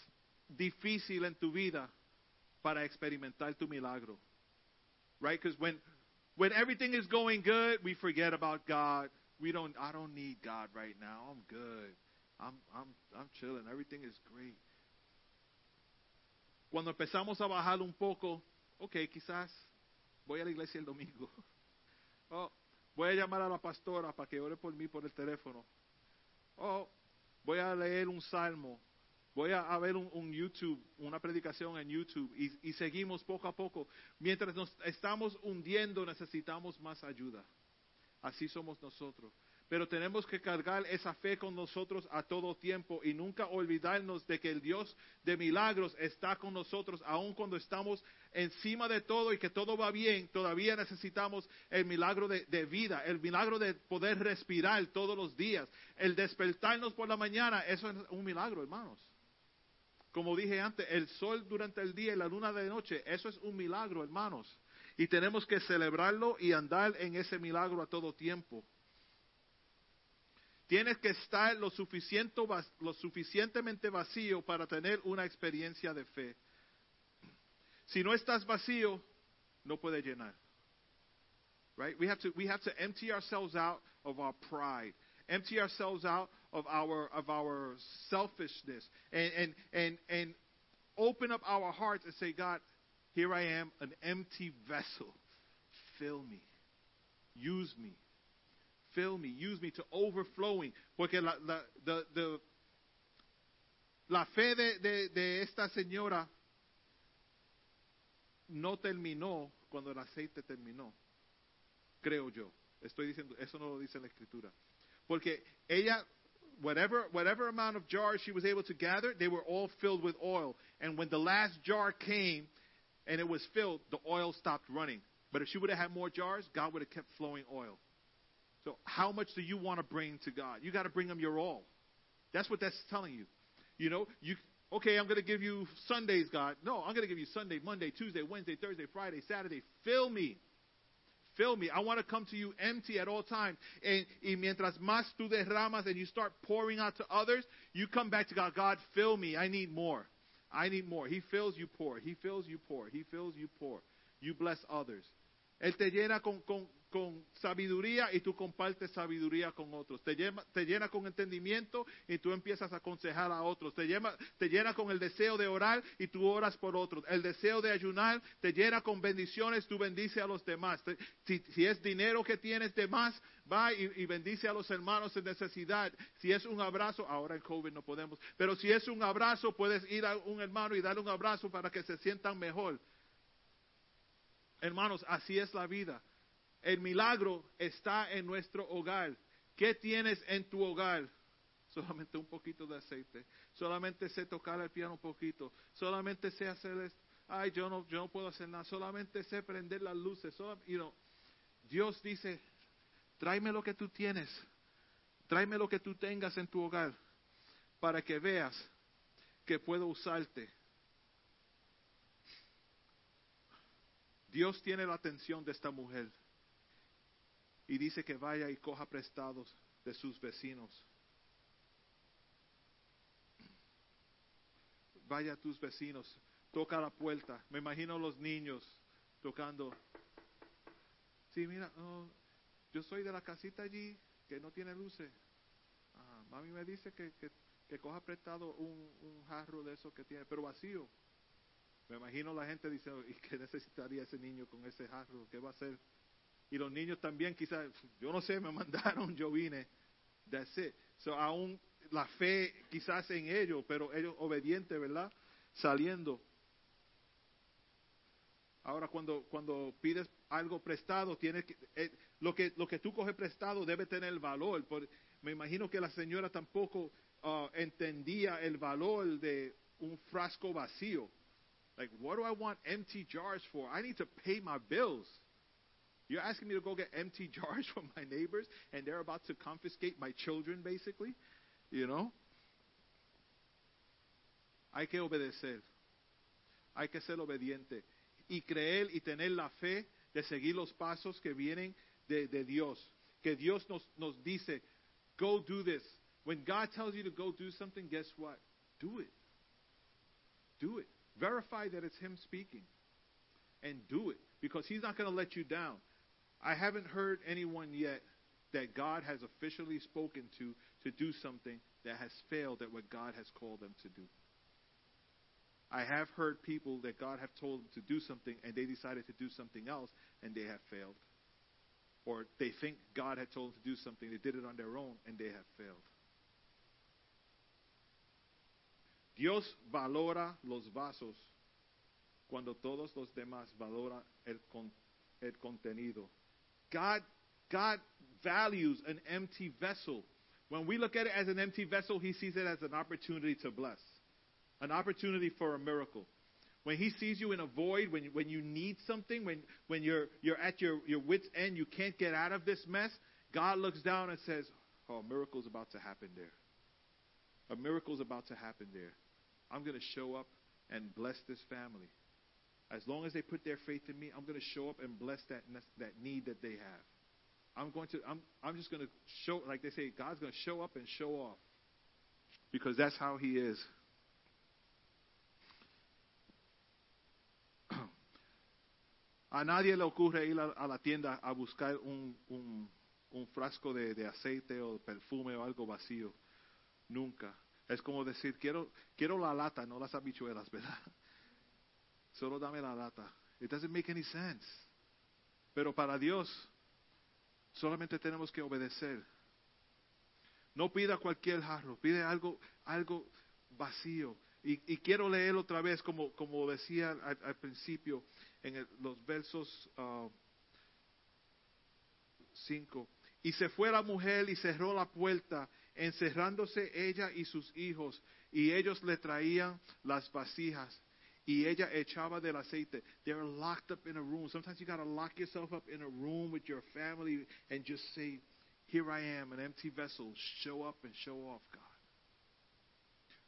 difícil en tu vida para experimentar tu milagro. Right? Because when, when everything is going good, we forget about God. We don't, I don't need God right now. I'm good. I'm, I'm, I'm chilling. Everything is great. Cuando empezamos a bajar un poco, ok, quizás voy a la iglesia el domingo. Oh, voy a llamar a la pastora para que ore por mí por el teléfono. Oh, voy a leer un salmo. Voy a, ver un, un, YouTube, una predicación en YouTube y, seguimos poco a poco. Mientras nos estamos hundiendo necesitamos más ayuda. Así somos nosotros. Pero tenemos que cargar esa fe con nosotros a todo tiempo y nunca olvidarnos de que el Dios de milagros está con nosotros, aun cuando estamos encima de todo y que todo va bien, todavía necesitamos el milagro de vida, el milagro de poder respirar todos los días, el despertarnos por la mañana, eso es un milagro, hermanos. Como dije antes, el sol durante el día y la luna de noche, eso es un milagro, hermanos. Y tenemos que celebrarlo y andar en ese milagro a todo tiempo. Tienes que estar lo, suficiente, lo suficientemente vacío para tener una experiencia de fe. Si no estás vacío, no puedes llenar. Right? We have to we have to empty ourselves out of our pride, empty ourselves out of our of our selfishness, and and and and open up our hearts and say, God, here I am, an empty vessel. Fill me, use me, fill me, use me to overflowing. Porque la, la, the, the, la fe de, de, de esta señora no terminó cuando el aceite terminó. Creo yo. Estoy diciendo, eso no lo dice la escritura. Porque ella, whatever, whatever amount of jars she was able to gather, they were all filled with oil. And when the last jar came and it was filled, the oil stopped running. But if she would have had more jars, God would have kept flowing oil. So how much do you want to bring to God? You got to bring him your all. That's what that's telling you. You know, you okay, I'm going to give you Sundays, God. No, I'm going to give you Sunday, Monday, Tuesday, Wednesday, Thursday, Friday, Saturday. Fill me. Fill me. I want to come to you empty at all times. And, y mientras más tú derramas and you start pouring out to others, you come back to God. God, fill me. I need more. I need more. He fills you pour. He fills you pour. He fills you pour. You bless others. Él te llena con, con, con sabiduría y tú compartes sabiduría con otros. Te llena, te con entendimiento y tú empiezas a aconsejar a otros. Te llena, te con el deseo de orar y tú oras por otros. El deseo de ayunar te llena con bendiciones, tú bendices a los demás. Si, es dinero que tienes de más, va y, y, bendice a los hermanos en necesidad. Si es un abrazo, ahora en COVID no podemos, pero si es un abrazo, puedes ir a un hermano y darle un abrazo para que se sientan mejor. Hermanos, así es la vida. El milagro está en nuestro hogar. ¿Qué tienes en tu hogar? Solamente un poquito de aceite. Solamente sé tocar el piano un poquito. Solamente sé hacer esto. Ay, yo no, yo no puedo hacer nada. Solamente sé prender las luces. Solo, you know, Dios dice, tráeme lo que tú tienes. Tráeme lo que tú tengas en tu hogar para que veas que puedo usarte. Dios tiene la atención de esta mujer y dice que vaya y coja prestados de sus vecinos. Vaya a tus vecinos, toca la puerta. Me imagino los niños tocando. Sí, mira, oh, yo soy de la casita allí que no tiene luces. Ah, mami me dice que, que, que coja prestado un, un jarro de eso que tiene, pero vacío. Me imagino la gente diciendo, ¿y qué necesitaría ese niño con ese jarro? ¿Qué va a hacer? Y los niños también quizás, yo no sé, me mandaron, yo vine. That's it. So, aún la fe quizás en ellos, pero ellos obedientes, ¿verdad? Saliendo. Ahora cuando, cuando pides algo prestado, tienes que, eh, lo que lo que tú coges prestado debe tener valor. Me imagino que la señora tampoco uh, entendía el valor de un frasco vacío. Like, what do I want empty jars for? I need to pay my bills. You're asking me to go get empty jars from my neighbors and they're about to confiscate my children, basically? You know? Hay que obedecer. Hay que ser obediente. Y creer y tener la fe de seguir los pasos que vienen de, de Dios. Que Dios nos, nos dice, go do this. When God tells you to go do something, guess what? Do it. Do it. Verify that it's Him speaking. And do it. Because He's not going to let you down. I haven't heard anyone yet that God has officially spoken to to do something that has failed at what God has called them to do. I have heard people that God have told them to do something and they decided to do something else and they have failed. Or they think God had told them to do something, they did it on their own and they have failed. Dios valora los vasos cuando todos los demás valoran el, con, el contenido. God, God values an empty vessel. When we look at it as an empty vessel, He sees it as an opportunity to bless, an opportunity for a miracle. When He sees you in a void, when, when you need something, when, when you're, you're at your, your wits' end, you can't get out of this mess, God looks down and says, Oh, a miracle's about to happen there. A miracle's about to happen there. I'm going to show up and bless this family. As long as they put their faith in me, I'm going to show up and bless that that need that they have. I'm going to I'm I'm just going to show like they say God's going to show up and show off. Because that's how he is. A nadie le ocurre ir a, la tienda a buscar un, un, un frasco de, de aceite o perfume o algo vacío. Nunca. Es como decir, quiero, quiero la lata, no las habichuelas, ¿verdad? Solo dame la lata. It doesn't make any sense. Pero para Dios, solamente tenemos que obedecer. No pida cualquier jarro, pide algo, algo vacío. Y, quiero leer otra vez, como, como decía al, principio, en los versos 5. Uh, y se fue la mujer y cerró la puerta encerrándose ella y sus hijos, y ellos le traían las vasijas, y ella echaba del aceite. They're locked up in a room. Sometimes you got to lock yourself up in a room with your family and just say, Here I am, an empty vessel. Show up and show off, God.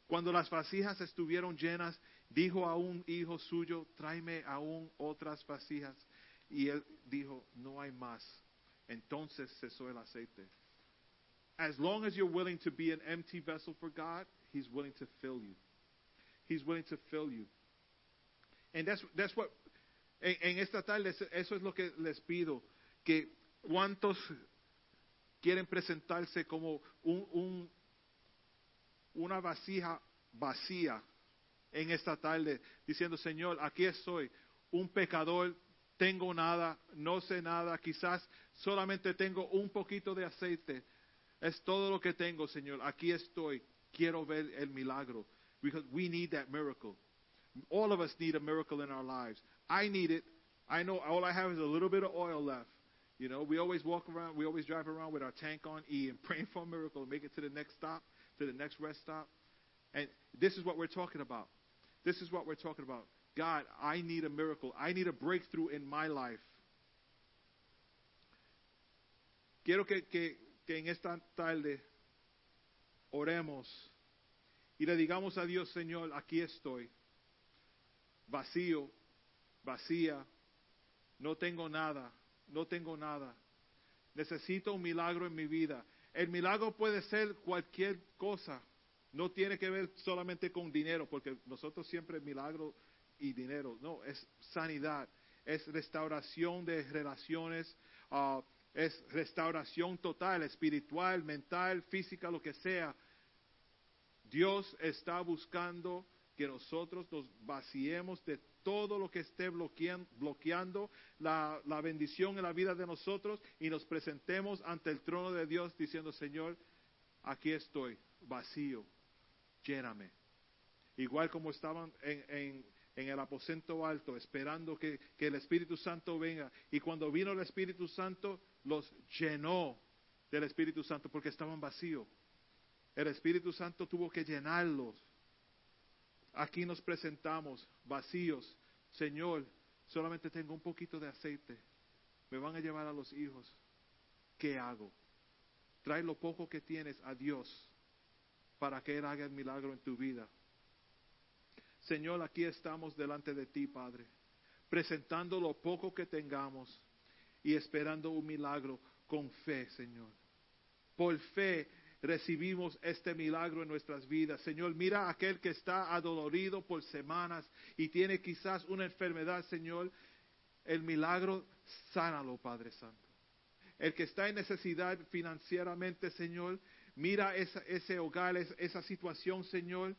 Cuando las vasijas estuvieron llenas, dijo a un hijo suyo, tráeme aún otras vasijas. Y él dijo, no hay más. Entonces cesó el aceite. As long as you're willing to be an empty vessel for God, He's willing to fill you. He's willing to fill you. And that's, that's what, en, esta tarde, eso es lo que les pido, que cuántos quieren presentarse como un, un, una vasija vacía en esta tarde, diciendo, Señor, aquí estoy, un pecador, tengo nada, no sé nada, quizás solamente tengo un poquito de aceite, es todo lo que tengo, Señor. Aquí estoy. Quiero ver el milagro. Because we need that miracle. All of us need a miracle in our lives. I need it. I know all I have is a little bit of oil left. You know, we always walk around, we always drive around with our tank on E and praying for a miracle, and make it to the next stop, to the next rest stop. And this is what we're talking about. This is what we're talking about. God, I need a miracle. I need a breakthrough in my life. Quiero que, que, que en esta tarde oremos y le digamos a Dios, Señor, aquí estoy, vacío, vacía, no tengo nada, no tengo nada. Necesito un milagro en mi vida. El milagro puede ser cualquier cosa. No tiene que ver solamente con dinero, porque nosotros siempre milagro y dinero. No, es sanidad, es restauración de relaciones, uh, es restauración total, espiritual, mental, física, lo que sea. Dios está buscando que nosotros nos vaciemos de todo lo que esté bloqueando, la, la, bendición en la vida de nosotros y nos presentemos ante el trono de Dios diciendo, Señor, aquí estoy, vacío, lléname. Igual como estaban en, en, en el aposento alto, esperando que, que el Espíritu Santo venga. Y cuando vino el Espíritu Santo, los llenó del Espíritu Santo porque estaban vacíos. El Espíritu Santo tuvo que llenarlos. Aquí nos presentamos vacíos. Señor, solamente tengo un poquito de aceite. Me van a llevar a los hijos. ¿Qué hago? Trae lo poco que tienes a Dios para que Él haga el milagro en tu vida. Señor, aquí estamos delante de ti, Padre, presentando lo poco que tengamos y esperando un milagro con fe, Señor. Por fe recibimos este milagro en nuestras vidas. Señor, mira a aquel que está adolorido por semanas y tiene quizás una enfermedad, Señor. El milagro, sánalo, Padre Santo. El que está en necesidad financieramente, Señor, mira ese hogar, esa situación, Señor.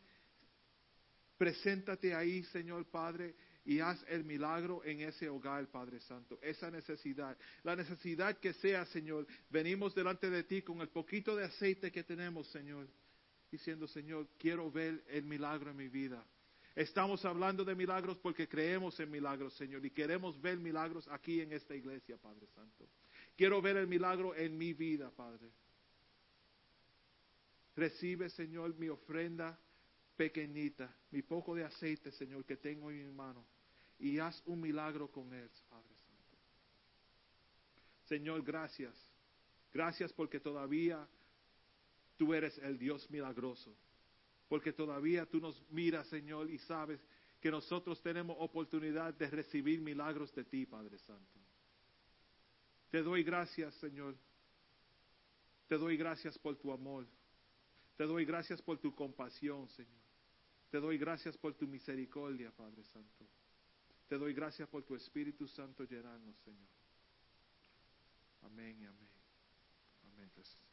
Preséntate ahí, Señor Padre, y haz el milagro en ese hogar, Padre Santo, esa necesidad. La necesidad que sea, Señor, venimos delante de ti con el poquito de aceite que tenemos, Señor, diciendo, Señor, quiero ver el milagro en mi vida. Estamos hablando de milagros porque creemos en milagros, Señor, y queremos ver milagros aquí en esta iglesia, Padre Santo. Quiero ver el milagro en mi vida, Padre. Recibe, Señor, mi ofrenda pequeñita, mi poco de aceite, Señor, que tengo en mi mano, y haz un milagro con él, Padre Santo. Señor, gracias. Gracias porque todavía tú eres el Dios milagroso. Porque todavía tú nos miras, Señor, y sabes que nosotros tenemos oportunidad de recibir milagros de ti, Padre Santo. Te doy gracias, Señor. Te doy gracias por tu amor. Te doy gracias por tu compasión, Señor. Te doy gracias por tu misericordia, Padre Santo. Te doy gracias por tu Espíritu Santo llenarnos, Señor. Amén y amén. Amén. Jesús.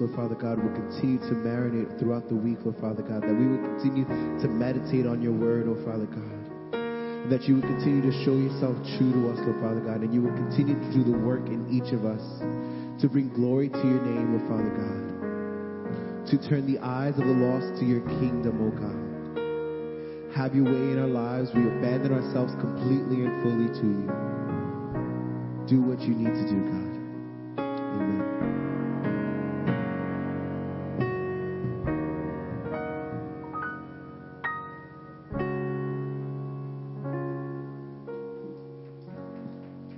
Lord Father God, will continue to marinate throughout the week, Lord Father God, that we will continue to meditate on your word, Lord Father God. And that you will continue to show yourself true to us, Lord Father God, and you will continue to do the work in each of us to bring glory to your name, Lord Father God, to turn the eyes of the lost to your kingdom, O God. Have your way in our lives. We abandon ourselves completely and fully to you. Do what you need to do, God.